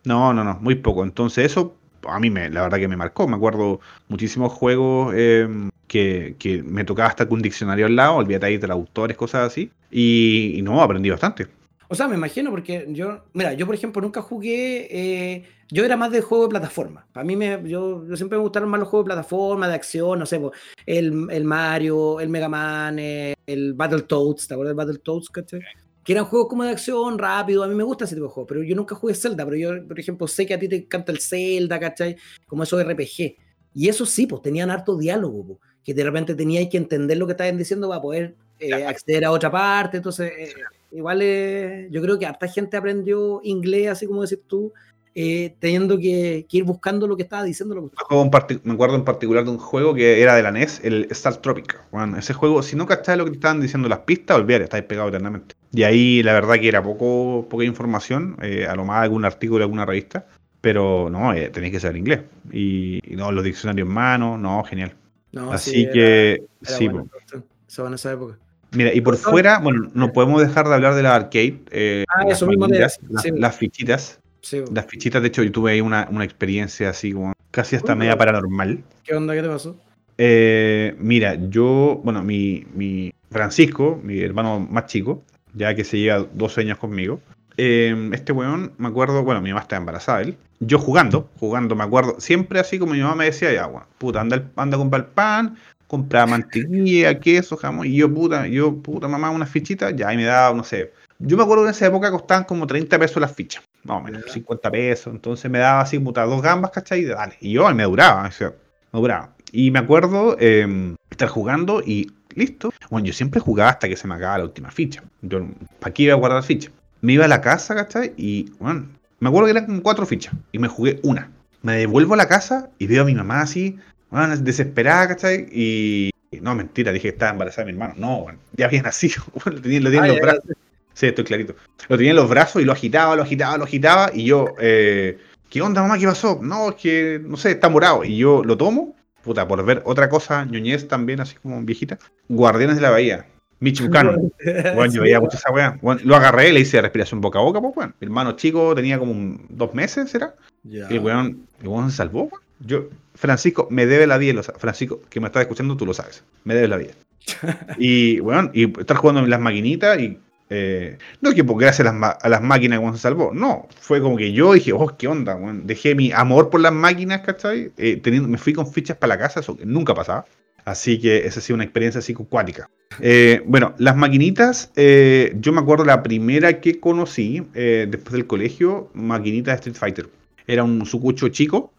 No, no, no, muy poco. Entonces eso a mí me, la verdad que me marcó. Me acuerdo muchísimos juegos em, que, me tocaba hasta con un diccionario al lado, olvídate ahí traductores, cosas así. Y, no, aprendí bastante. O sea, me imagino porque yo, mira, yo por ejemplo nunca jugué, eh, yo era más de juego de plataforma. Para mí, me, yo, siempre me gustaron más los juegos de plataforma, de acción, no sé, el, el Mario, el Mega Man, eh, el Battletoads, ¿te acuerdas del Battletoads? Que eran juegos como de acción, rápido, a mí me gusta ese tipo de juegos, pero yo nunca jugué Zelda, pero yo, por ejemplo, sé que a ti te encanta el Zelda, ¿cachai? Como esos RPG. Y eso sí, pues tenían harto diálogo, que de repente teníais que entender lo que estaban diciendo para poder eh, acceder a otra parte, entonces, eh, igual eh, yo creo que harta gente aprendió inglés, así como decís tú, eh, teniendo que, ir buscando lo que estaba diciendo. Lo que... Me acuerdo en particular de un juego que era de la NES, el Star Tropic. Bueno, ese juego, si no cachabas lo que te estaban diciendo las pistas, olvídate, estáis pegado eternamente. Y ahí la verdad que era poco poca información, eh, a lo más algún artículo de alguna revista, pero no, eh, tenéis que saber inglés. Y, no, los diccionarios en mano, no, genial. Así que, sí. eso en esa época. Mira, y por fuera, bueno, no podemos dejar de hablar de la arcade. ah, eso mismo las, las, fichitas. Las fichitas, de hecho, yo tuve ahí una, experiencia así como casi hasta media paranormal. ¿Qué onda? ¿Qué te pasó? Eh, mira, yo, bueno, mi, mi Francisco, mi hermano más chico, ya que se lleva dos años conmigo, eh, este weón, me acuerdo, bueno, mi mamá está embarazada, él, yo jugando, jugando, me acuerdo, siempre así como mi mamá me decía, ya, bueno, puta, anda, anda a comprar pan, compra mantequilla, queso, jamón, y yo, puta, yo, puta, mamá, una fichita, ya, y me daba, no sé, yo me acuerdo que en esa época costaban como 30 pesos las fichas, más o menos, 50 pesos. Entonces me daba así, puta, dos gambas, ¿cachai? Y dale. Y yo me duraba, o sea, me duraba. Y me acuerdo em, estar jugando y listo. Bueno, yo siempre jugaba hasta que se me acababa la última ficha. Yo, ¿para qué iba a guardar ficha? Me iba a la casa, ¿cachai? Y, bueno, me acuerdo que eran como cuatro fichas. Y me jugué una. Me devuelvo a la casa y veo a mi mamá así, bueno, desesperada, ¿cachai? Y. No, mentira, dije que estaba embarazada mi hermano. No, bueno, ya había nacido. lo tenía, lo tenía en los brazos. Sí, estoy clarito. Lo tenía en los brazos y lo agitaba, lo agitaba, lo agitaba. Y yo, eh, ¿qué onda mamá? ¿Qué pasó? No, es que, no sé, está morado. Y yo lo tomo, puta, por ver otra cosa, ñoñez también, así como viejita. Guardianes de la Bahía. Buchanan. Bueno, yo veía mucho esa weá. Bueno, lo agarré, le hice respiración boca a boca, pues, weón. Mi hermano chico tenía como un- dos meses, ¿será? Ya. Y el weón, el weón se salvó, weón. Yo, Francisco, me debe la vida, lo sa- Francisco, que me estás escuchando, tú lo sabes. Me debes la vida. y, weón, y estar jugando en las maquinitas y. eh, no que porque gracias a las, a las máquinas weón se salvó. No, fue como que yo dije, oh, qué onda. Dejé mi amor por las máquinas, ¿cachai? Eh, teniendo, me fui con fichas para la casa, eso que nunca pasaba. Así que esa ha sido una experiencia así cuática. Eh, bueno, las maquinitas, eh, yo me acuerdo la primera que conocí después del colegio, maquinita de Street Fighter. Era un sucucho chico,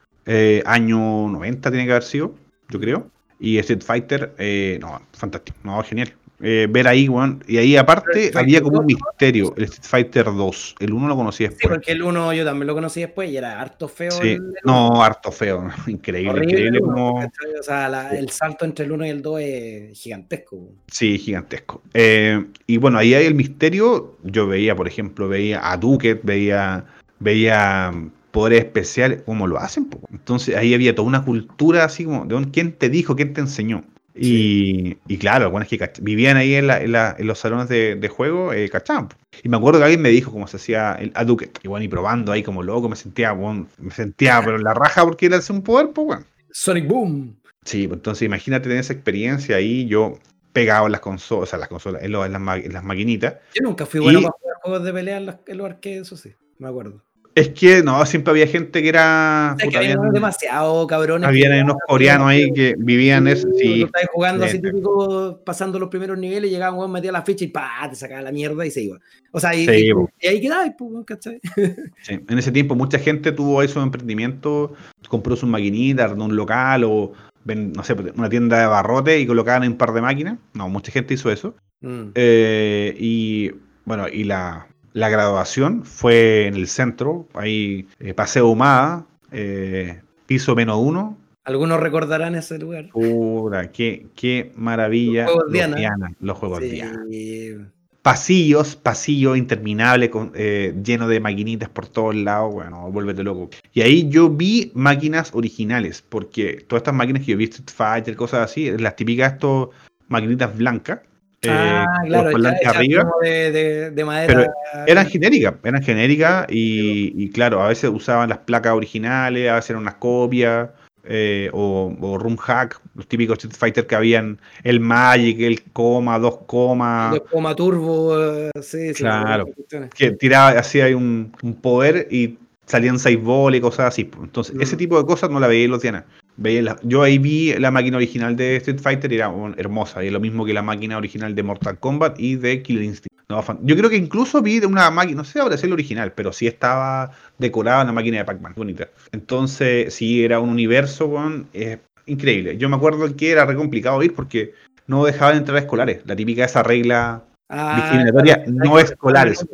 año 90 tiene que haber sido, yo creo. Y Street Fighter, no, fantástico, no, genial. Eh, ver ahí, weón. Y ahí aparte había como un 2, misterio, el Street Fighter 2. El 1 lo conocí Sí, después. porque el uno yo también lo conocí después y era harto feo. Sí, el- no, harto feo, increíble, horrible increíble como... ¿cachai? O sea, la- el salto entre el 1 y el 2 es gigantesco. Sí, gigantesco. Eh, y bueno, ahí hay el misterio. Yo veía, por ejemplo, veía a Duket, veía, veía poderes especiales, cómo lo hacen. Entonces ahí había toda una cultura así como, ¿de quién te dijo, quién te enseñó? Y, y claro, bueno, es que vivían ahí en, la- en la- en los salones de, de juego, eh. Y me acuerdo que alguien me dijo cómo se hacía el a Duket. Y bueno, y probando ahí como loco, me sentía, bueno, me sentía pero en la raja porque era un poder, pues bueno. Sonic Boom. Sí, pues entonces imagínate tener esa experiencia ahí, yo pegado en las consolas, o sea, las consolas, en, lo- en las, ma- en las maquinitas. Yo nunca fui bueno Y- para jugar juegos de pelea en, las- en los arcades, eso sí, me acuerdo. Es que no, siempre había gente que era. O sea, que puta, había habían, demasiado cabrones. habían que- unos coreanos ahí que vivían eso. Tú Sí, estabas jugando así típico, pasando los primeros niveles, llegaba un weón, metía la ficha y pa, te sacaba la mierda y se iba. O sea, y, Sí, y- po. y ahí quedaba, pues, weón, ¿cachai? sí. En ese tiempo mucha gente tuvo esos emprendimientos, compró sus maquinitas, arrendó un local o, no sé, una tienda de barrote y colocaban un par de máquinas. No, mucha gente hizo eso. Mm. Eh, y bueno, y la, la graduación fue en el centro, ahí eh, Paseo Humada, eh, piso menos uno. Algunos recordarán ese lugar. Puta, qué, qué maravilla. Los juegos Diana. Diana, los juegos Sí. Diana. Pasillos, pasillo interminable, con, eh, lleno de maquinitas por todos lados. Bueno, vuélvete loco. Y ahí yo vi máquinas originales, porque todas estas máquinas que yo vi, Street Fighter, cosas así, las típicas estos maquinitas blancas. Eh, ah, claro, los ya, arriba. como de, de, de madera. Eran genéricas, eran genéricas y, y claro, a veces usaban las placas originales, a veces eran unas copias, eh, o, o Room Hack, los típicos Street Fighter que habían el Magic, el coma, dos comas, Los coma turbo, eh, sí, sí, Claro. que tiraba, hacía ahí un, un poder y salían seis bolas y cosas así. Entonces, Mm. ese tipo de cosas no la veía en los Diana. Veía la- yo ahí vi la máquina original de Street Fighter y era bueno, hermosa, y es lo mismo que la máquina original de Mortal Kombat y de Killer Instinct. No, yo creo que incluso vi de una máquina, no sé ahora si es la original, pero sí estaba decorada en la máquina de Pac-Man, bonita. Entonces, sí era un universo, weón, eh, increíble. Yo me acuerdo que era re complicado ir porque no dejaban entrar a escolares. La típica esa regla Ah, discriminatoria no escolares.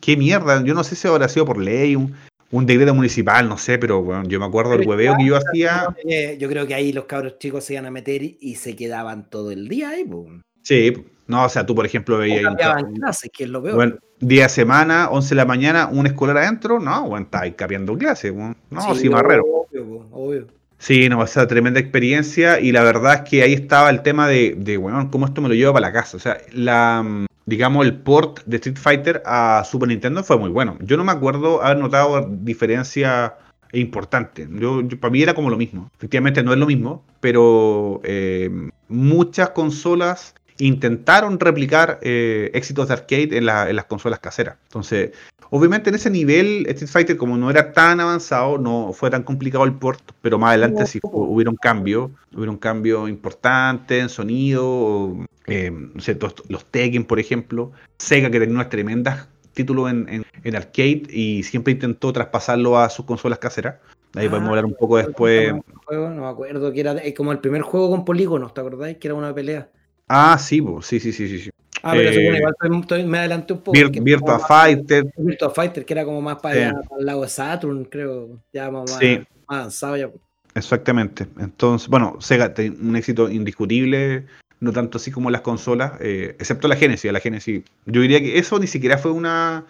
Qué mierda, yo no sé si habrá sido por ley, un, un decreto municipal, no sé, pero weón, yo me acuerdo del hueveo que yo hacía. Yo creo que ahí los cabros chicos se iban a meter y, se quedaban todo el día ahí, pues. Sí, no, o sea, tú por ejemplo veías un clases, que es lo peor. bueno, día de semana, 11 de la mañana, un escolar adentro, no, weón, está ahí capeando clases. No, sí, marrero. Obvio, po, obvio. Sí, no, esa tremenda experiencia y la verdad es que ahí estaba el tema de, de bueno, cómo esto me lo llevo para la casa. O sea, la, digamos, el port de Street Fighter a Super Nintendo fue muy bueno. Yo no me acuerdo haber notado diferencia importante. Yo, para mí era como lo mismo. Efectivamente no es lo mismo, pero eh, muchas consolas intentaron replicar eh, éxitos de arcade en, en las consolas caseras. Entonces, obviamente en ese nivel, Street Fighter, como no era tan avanzado, no fue tan complicado el port, pero más adelante sí hu- hubieron cambio, hubieron cambio importante en sonido, eh, no sé, todos los Tekken, por ejemplo, Sega que tenía unas tremendas títulos en, en- en arcade y siempre intentó traspasarlo a sus consolas caseras. Ahí Ah, podemos hablar un poco después. Juego, no me acuerdo que era como el primer juego con polígonos, ¿te acordáis? Que era una pelea. Ah, sí, po, sí, sí, sí, sí. Ah, pero Eh, igual estoy- me adelanté un poco. Vir- Virtua como más- Fighter, Virtua Fighter, que era como más para, Sí. allá, para el lado de Saturn, creo. Ya más, Sí. más avanzado ya. Exactamente. Entonces, bueno, Sega tiene un éxito indiscutible, no tanto así como las consolas, eh, excepto la Genesis. La Genesis, yo diría que eso ni siquiera fue una,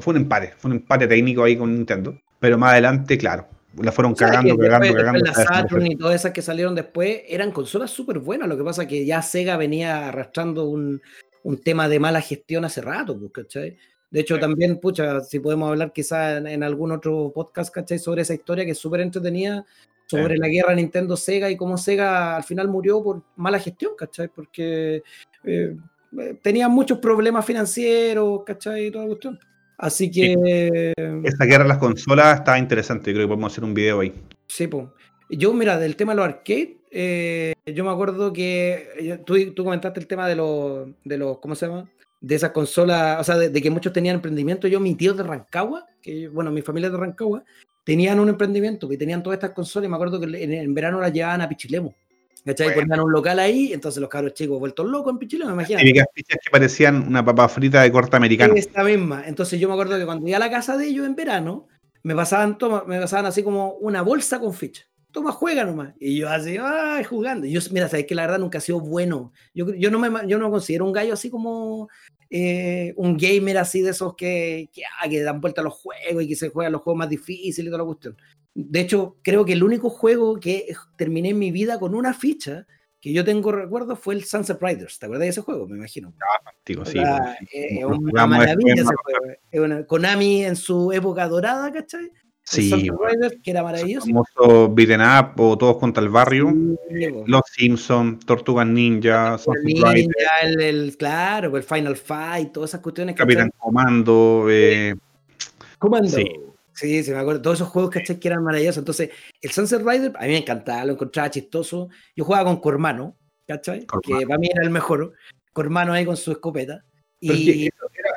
fue un empate, fue un empate técnico ahí con Nintendo. pero más adelante, claro, la fueron cagando, cagando, cagando. La Saturn y todas esas que salieron después eran consolas súper buenas. Lo que pasa es que ya Sega venía arrastrando un, un tema de mala gestión hace rato, pues, ¿cachai? De hecho, también, pucha, si podemos hablar quizás en, algún otro podcast, ¿cachai? Sobre esa historia que es súper entretenida, sobre la guerra Nintendo-Sega y cómo Sega al final murió por mala gestión, ¿cachai? Porque eh, eh, tenía muchos problemas financieros, ¿cachai? Y toda la cuestión. Así que. Esa guerra de las consolas está interesante. Creo que podemos hacer un video ahí. Sí, pues. Yo, mira, del tema de los arcades, eh, yo me acuerdo que eh, tú, tú comentaste el tema de los, de los, ¿cómo se llama? De esas consolas, o sea, de, que muchos tenían emprendimiento. Yo, mi tío de Rancagua, que bueno, mi familia de Rancagua, tenían un emprendimiento, que tenían todas estas consolas y me acuerdo que en, verano las llevaban a Pichilemu. ¿Cachai? Ponían un local ahí, entonces los cabros chicos vueltos locos en Pichilemu, me imagino. Típicas fichas que parecían una papa frita de corte americano. Esta misma. Entonces yo me acuerdo que cuando iba a la casa de ellos en verano, me pasaban, toma, me pasaban así como una bolsa con fichas toma, juega nomás. Y yo así, ay, jugando. yo, mira, sabes que la verdad nunca ha sido bueno. Yo, yo, no, me, yo no considero un gallo así como eh, un gamer así de esos que, que, ah, que, dan vuelta a los juegos y que se juegan los juegos más difíciles y toda la cuestión. De hecho, creo que el único juego que terminé en mi vida con una ficha que yo tengo recuerdo fue el Sunset Riders. ¿Te acuerdas de ese juego? Me imagino. Ah, sí. Es una maravilla ese juego. Una, Konami en su época dorada, ¿cachai? Sí, que era maravilloso. Famoso beaten up o todos contra el barrio. Los Simpsons, Tortugas Ninja, Ninja el, el, claro, el Final Fight, todas esas cuestiones. Capitán Comando. Eh, Comando. Sí. sí. me acuerdo. Todos esos juegos que eran maravillosos. Entonces, el Sunset Rider, a mí me encantaba, lo encontraba chistoso. Yo jugaba con Cormano, ¿cachai? Que para mí era el mejor. Cormano ahí con su escopeta. Y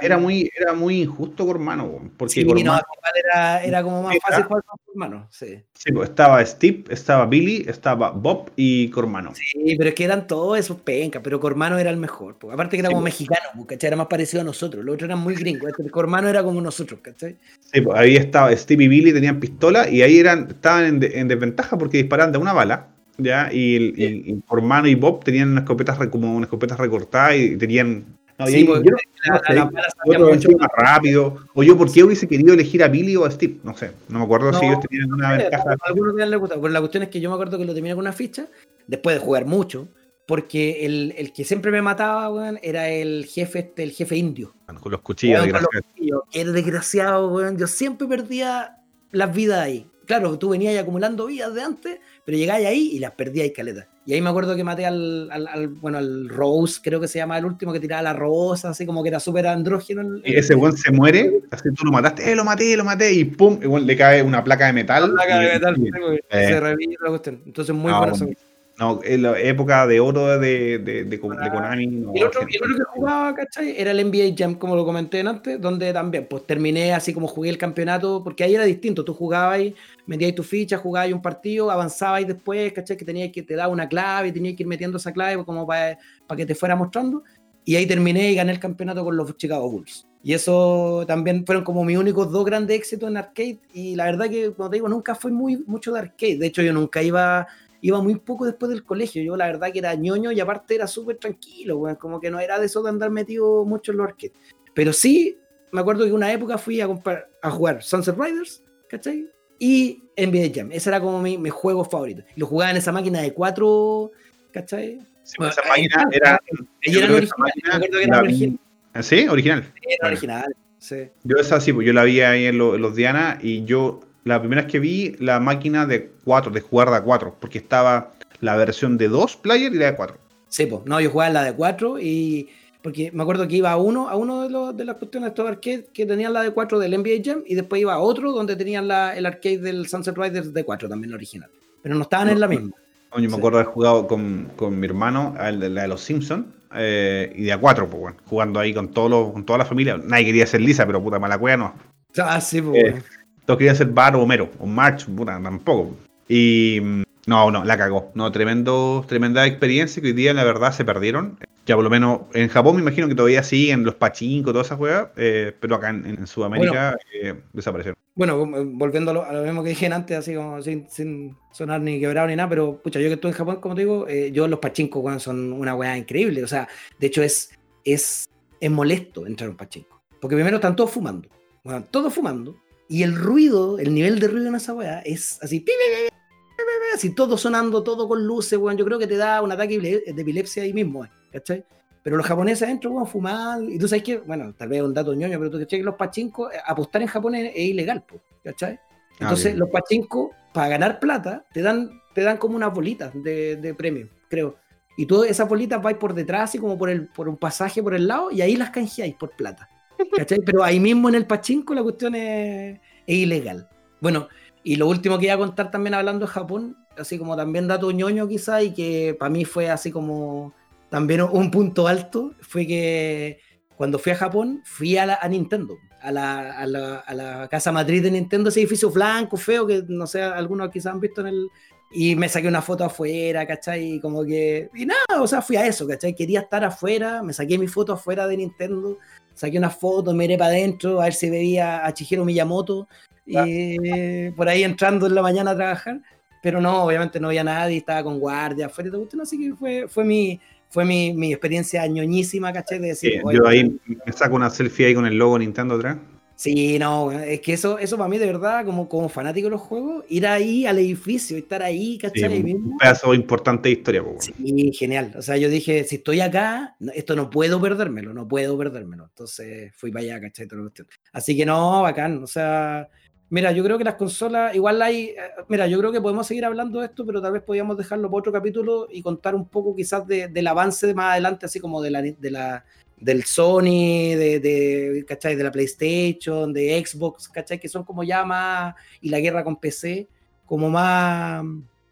era muy, era muy injusto con hermano, porque sí, era, era, como más fácil jugar con hermano, sí. sí pues, estaba Steve, estaba Billy, estaba Bob y Cormano. Sí, pero es que eran todos esos pencas, pero Cormano era el mejor, porque aparte que era como mexicano, ¿cachai? Era más parecido a nosotros, los otros eran muy gringos, este, Cormano era como nosotros, ¿cachai? Sí, pues ahí estaba Steve y Billy, tenían pistola y ahí eran, estaban en, en desventaja porque disparaban de una bala. ¿ya? Y, y, y, Cormano y Bob tenían unas escopetas como unas escopetas recortadas y tenían sí, yo, yo más rápido. O yo, ¿por qué hubiese querido elegir a Billy o a Steve? No sé, no me acuerdo si ellos tenían una ventaja. algunos les gustado, pero la cuestión es que yo me acuerdo que lo terminé con una ficha, después de jugar mucho, porque el, el que siempre me mataba, weón, era el jefe, este, el jefe indio. Con los cuchillos, desgraciado. Era desgraciado, weón. Yo siempre perdía las vidas ahí. Claro, tú venías acumulando vidas de antes, pero llegáis ahí y las perdíais caleta. Y ahí me acuerdo que maté al, al, bueno, al Rose, creo que se llama el último, que tiraba la rosa, así como que era súper andrógeno. y ese weón se muere, así tú lo mataste, eh, lo maté, lo maté, y pum, igual le cae una placa de metal. Una placa de metal, eh, se revive la cuestión. Entonces, muy ah, bueno. No, en la época de oro de, de, de, Konami. y el otro, que jugaba, ¿cachai? Era el NBA Jam, como lo comenté antes, donde también, pues terminé así como jugué el campeonato, porque ahí era distinto. Tú jugabas metías tu ficha, jugabas un partido, avanzabas y después, ¿cachai? Que tenías que te daba una clave y tenías que ir metiendo esa clave como para, para que te fuera mostrando. Y ahí terminé y gané el campeonato con los Chicago Bulls. Y eso también fueron como mis únicos dos grandes éxitos en arcade. Y la verdad que, como te digo, nunca fue muy mucho de arcade. De hecho, yo nunca iba iba muy poco después del colegio. Yo la verdad que era ñoño y aparte era súper tranquilo, como que no era de eso de andar metido mucho en los arcades. Pero sí, me acuerdo que una época fui a, comprar, a jugar Sunset Riders, ¿cachai? Y NBA Jam. Ese era como mi, mi juego favorito. Y lo jugaba en esa máquina de cuatro, ¿cachai? Sí, pues, esa máquina era. Era original. Me acuerdo que era original. ¿Sí? Original. Era original. Sí. Yo esa sí, pues yo la vi ahí en, en los Diana y yo la primera vez que vi la máquina de 4, de jugar de a 4, porque estaba la versión de 2 player y la de 4. Sí, pues, no, yo jugaba en la de 4 y. Porque me acuerdo que iba a uno, a uno de, los, de las cuestiones de estos arcades que tenían la de 4 del NBA Jam y después iba a otro donde tenían la, el arcade del Sunset Riders de 4 también original. Pero no estaban en la misma. Yo me acuerdo de haber jugado con, con mi hermano, la de los Simpsons, eh, y de a 4, pues bueno, jugando ahí con, todo con toda la familia. Nadie quería ser Lisa, pero puta mala cueva no. Ah, sí, pues. Eh, todos querían ser Bar o Homero, o March, puta, tampoco. Y mm, no, no, la cagó. No, tremendo, tremenda experiencia que hoy día la verdad se perdieron. Ya por lo menos en Japón me imagino que todavía siguen los pachinko, todas esas juegas, eh, pero acá en, Sudamérica eh, desaparecieron. Bueno, volviendo a lo, mismo que dije antes, así como sin, sonar ni quebrado ni nada, pero pucha, yo que estuve en Japón, como te digo, eh, yo los pachinko son una weá increíble. O sea, de hecho es, es, es molesto entrar a un pachinko. Porque primero están todos fumando. Bueno, todos fumando Y el ruido, el nivel de ruido en esa weá es así, así todo sonando, todo con luces, weón. Yo creo que te da un ataque de epilepsia ahí mismo, ¿cachai? Pero los japoneses adentro, weón, fumar. Y tú sabes que, bueno, tal vez un dato ñoño, pero tú cachai que los pachincos, eh, apostar en Japón es, ilegal, ¿cachai? Ah, Entonces, los pachincos, para ganar plata, te dan, te dan como unas bolitas de, de premio, creo. Y tú esas bolitas vais por detrás, así como por, el, por un pasaje por el lado, y ahí las canjeáis por plata. ¿Cachai? Pero ahí mismo en el pachinko la cuestión es, ilegal. Bueno, y lo último que iba a contar también hablando de Japón, así como también dato ñoño quizá, y que para mí fue así como también un punto alto, fue que cuando fui a Japón, fui a, a Nintendo, a la, a, la, a la, casa matriz de Nintendo, ese edificio blanco, feo, que no sé, algunos quizás han visto en el, y me saqué una foto afuera, ¿cachai? Y como que. Y nada, o sea, fui a eso, ¿cachai? Quería estar afuera, me saqué mi foto afuera de Nintendo, saqué una foto, miré para adentro a ver si veía a Chihiro Miyamoto y por ahí entrando en la mañana a trabajar. Pero no, obviamente no había nadie, estaba con guardia afuera y todo, así que fue, fue mi, fue mi, mi experiencia ñoñísima, ¿cachai? De decir, yo ahí me saco una selfie ahí con el logo Nintendo atrás. Sí, no, es que eso, eso para mí de verdad, como, como fanático de los juegos, ir ahí al edificio, estar ahí, ¿cachai? un pedazo importante de historia. Sí, genial. O sea, yo dije, si estoy acá, esto no puedo perdérmelo, no puedo perdérmelo. Entonces fui para allá, ¿cachai? Así que no, bacán. O sea, mira, yo creo que las consolas, igual hay, eh, mira, yo creo que podemos seguir hablando de esto, pero tal vez podríamos dejarlo para otro capítulo y contar un poco quizás del avance más adelante, así como de la, de la del Sony, de, de, ¿cachai? de la PlayStation, de Xbox, ¿cachai? que son como ya más, y la guerra con PC, como más,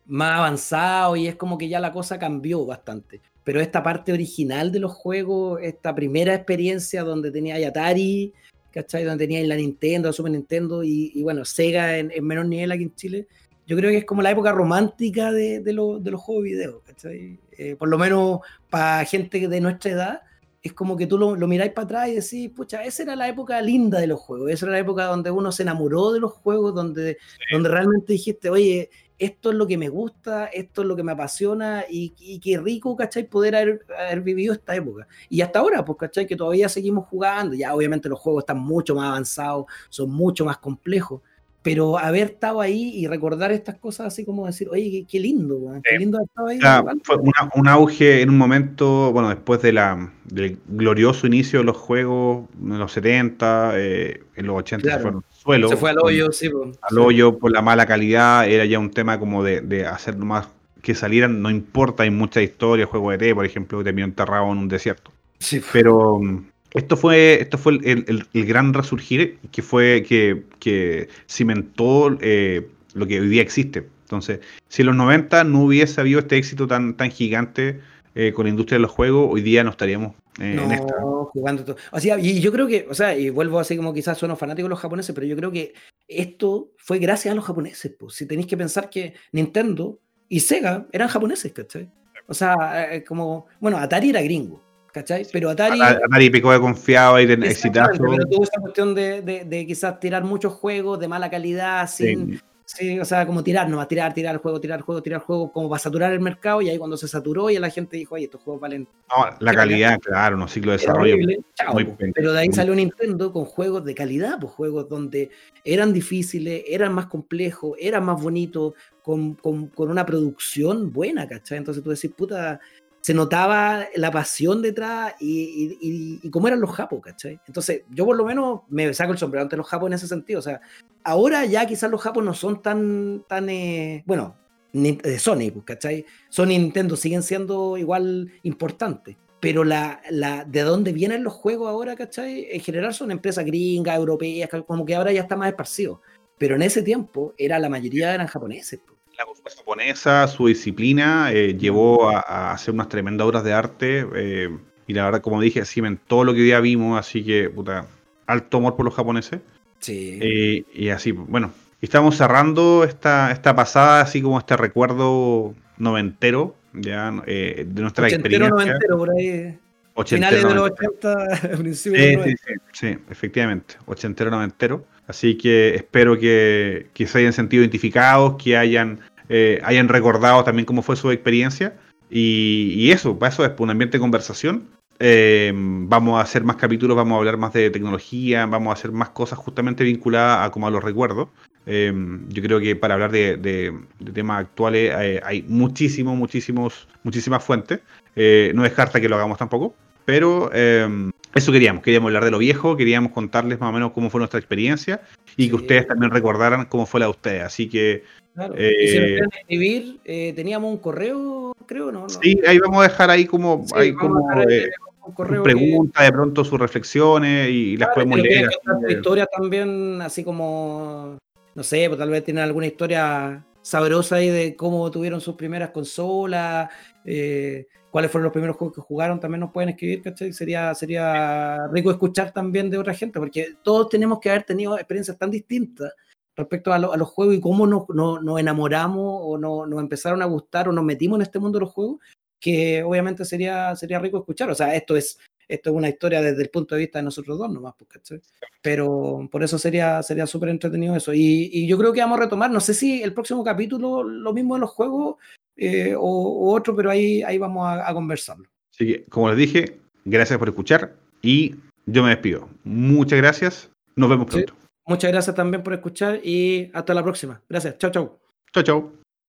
más avanzado y es como que ya la cosa cambió bastante. Pero esta parte original de los juegos, esta primera experiencia donde tenía Atari, ¿cachai? Donde tenía la Nintendo, la Super Nintendo y, bueno, Sega en, menor nivel aquí en Chile, yo creo que es como la época romántica de, de, de los juegos video, ¿cachai? Eh, por lo menos para gente de nuestra edad, es como que tú lo, lo miráis para atrás y decís, pucha, esa era la época linda de los juegos, esa era la época donde uno se enamoró de los juegos, donde, donde realmente dijiste, oye, esto es lo que me gusta, esto es lo que me apasiona y, y qué rico, ¿cachai? Poder haber, haber, vivido esta época. Y hasta ahora, pues, ¿cachai? Que todavía seguimos jugando, ya obviamente los juegos están mucho más avanzados, son mucho más complejos, pero haber estado ahí y recordar estas cosas así como decir, oye, qué, lindo, qué lindo haber estado ahí. fue un auge en un momento, bueno, después de la, del glorioso inicio de los juegos en los 70, eh, en los 80 se fueron al suelo. Se fue al hoyo, sí. al hoyo por la mala calidad, era ya un tema como de, de hacer más que salieran, no importa, hay mucha historia, juego de T, por ejemplo, que terminó enterrado en un desierto. Sí. Pero esto fue, esto fue el, gran resurgir que fue que, que cimentó eh, lo que hoy día existe. Entonces, si en los 90 no hubiese habido este éxito tan, tan gigante eh, con la industria de los juegos, hoy día no estaríamos eh, en esta. jugando todo. O sea, y yo creo que, o sea, y vuelvo así como quizás sueno fanático de los japoneses, pero yo creo que esto fue gracias a los japoneses. Pues. Si tenéis que pensar que Nintendo y Sega eran japoneses, ¿cachai? O sea, como, bueno, Atari era gringo, ¿cachai? Pero Atari. Atari picó de confiado y de exitazo. Pero tuvo esa cuestión de, de, quizás tirar muchos juegos de mala calidad, sin. Sí. o sea, como tirar, no, a tirar, tirar el juego, tirar el juego, tirar el juego, como para saturar el mercado. Y ahí cuando se saturó, y la gente dijo, oye, estos juegos valen. No, la calidad, claro, un ciclo de desarrollo. pero de ahí salió Nintendo con juegos de calidad, pues juegos donde eran difíciles, eran más complejos, eran más bonitos, con, con, con una producción buena, ¿cachai? Entonces tú decís, puta se notaba la pasión detrás y, cómo eran los japos, ¿cachai? Entonces, yo por lo menos me saco el sombrero ante los japos en ese sentido. O sea, ahora ya quizás los japos no son tan, tan eh, bueno, de Sony, pues, ¿cachai? Sony Nintendo siguen siendo igual importantes. Pero la, la, de dónde vienen los juegos ahora, ¿cachai? En general son empresas gringas, europeas, como que ahora ya está más esparcido. Pero en ese tiempo era la mayoría eran japoneses. Pues la cultura japonesa, su disciplina, eh, llevó a, hacer unas tremendas obras de arte. Eh, y la verdad, como dije, en todo lo que hoy día vimos, así que, puta, alto amor por los japoneses. Sí. Eh, y así, bueno, estamos cerrando esta, esta pasada, así como este recuerdo noventero, ya, de nuestra Ochentero, experiencia. noventero, por ahí. Finales de los 80, principios de los sí, sí, sí, efectivamente, ochentero, noventero. Así que espero que, que se hayan sentido identificados, que hayan eh, hayan recordado también cómo fue su experiencia. Y, eso, para eso es un ambiente de conversación. Eh, vamos a hacer más capítulos, vamos a hablar más de tecnología, vamos a hacer más cosas justamente vinculadas a como a los recuerdos. Eh, yo creo que para hablar de, temas actuales eh, hay muchísimos, muchísimos, muchísimas fuentes. no descarta que lo hagamos tampoco, pero eso queríamos, queríamos hablar de lo viejo, queríamos contarles más o menos cómo fue nuestra experiencia y que ustedes también recordaran cómo fue la de ustedes. Así que... Claro. y si nos quieren escribir, teníamos un correo, creo, ¿no? Sí, ahí vamos a dejar ahí como... ahí como pregunta de pronto sus reflexiones y las podemos leer. Historia también, así como, no sé, pues tal vez tienen alguna historia sabrosa ahí de cómo tuvieron sus primeras consolas, eh, cuáles fueron los primeros juegos que jugaron, también nos pueden escribir, ¿cachai? Sería, sería rico escuchar también de otra gente, porque todos tenemos que haber tenido experiencias tan distintas respecto a, los juegos y cómo nos, nos, enamoramos o nos empezaron a gustar o nos metimos en este mundo de los juegos, que obviamente sería, sería rico escuchar. O sea, esto es, esto es una historia desde el punto de vista de nosotros dos nomás, pues, pero por eso sería sería súper entretenido eso. Y, yo creo que vamos a retomar, no sé si el próximo capítulo lo mismo de los juegos eh, o, otro, pero ahí, ahí vamos a, conversarlo. Así que, como les dije, gracias por escuchar y yo me despido. Muchas gracias, nos vemos pronto. Muchas gracias también por escuchar y hasta la próxima. Gracias, chao, chao. Chao, chao.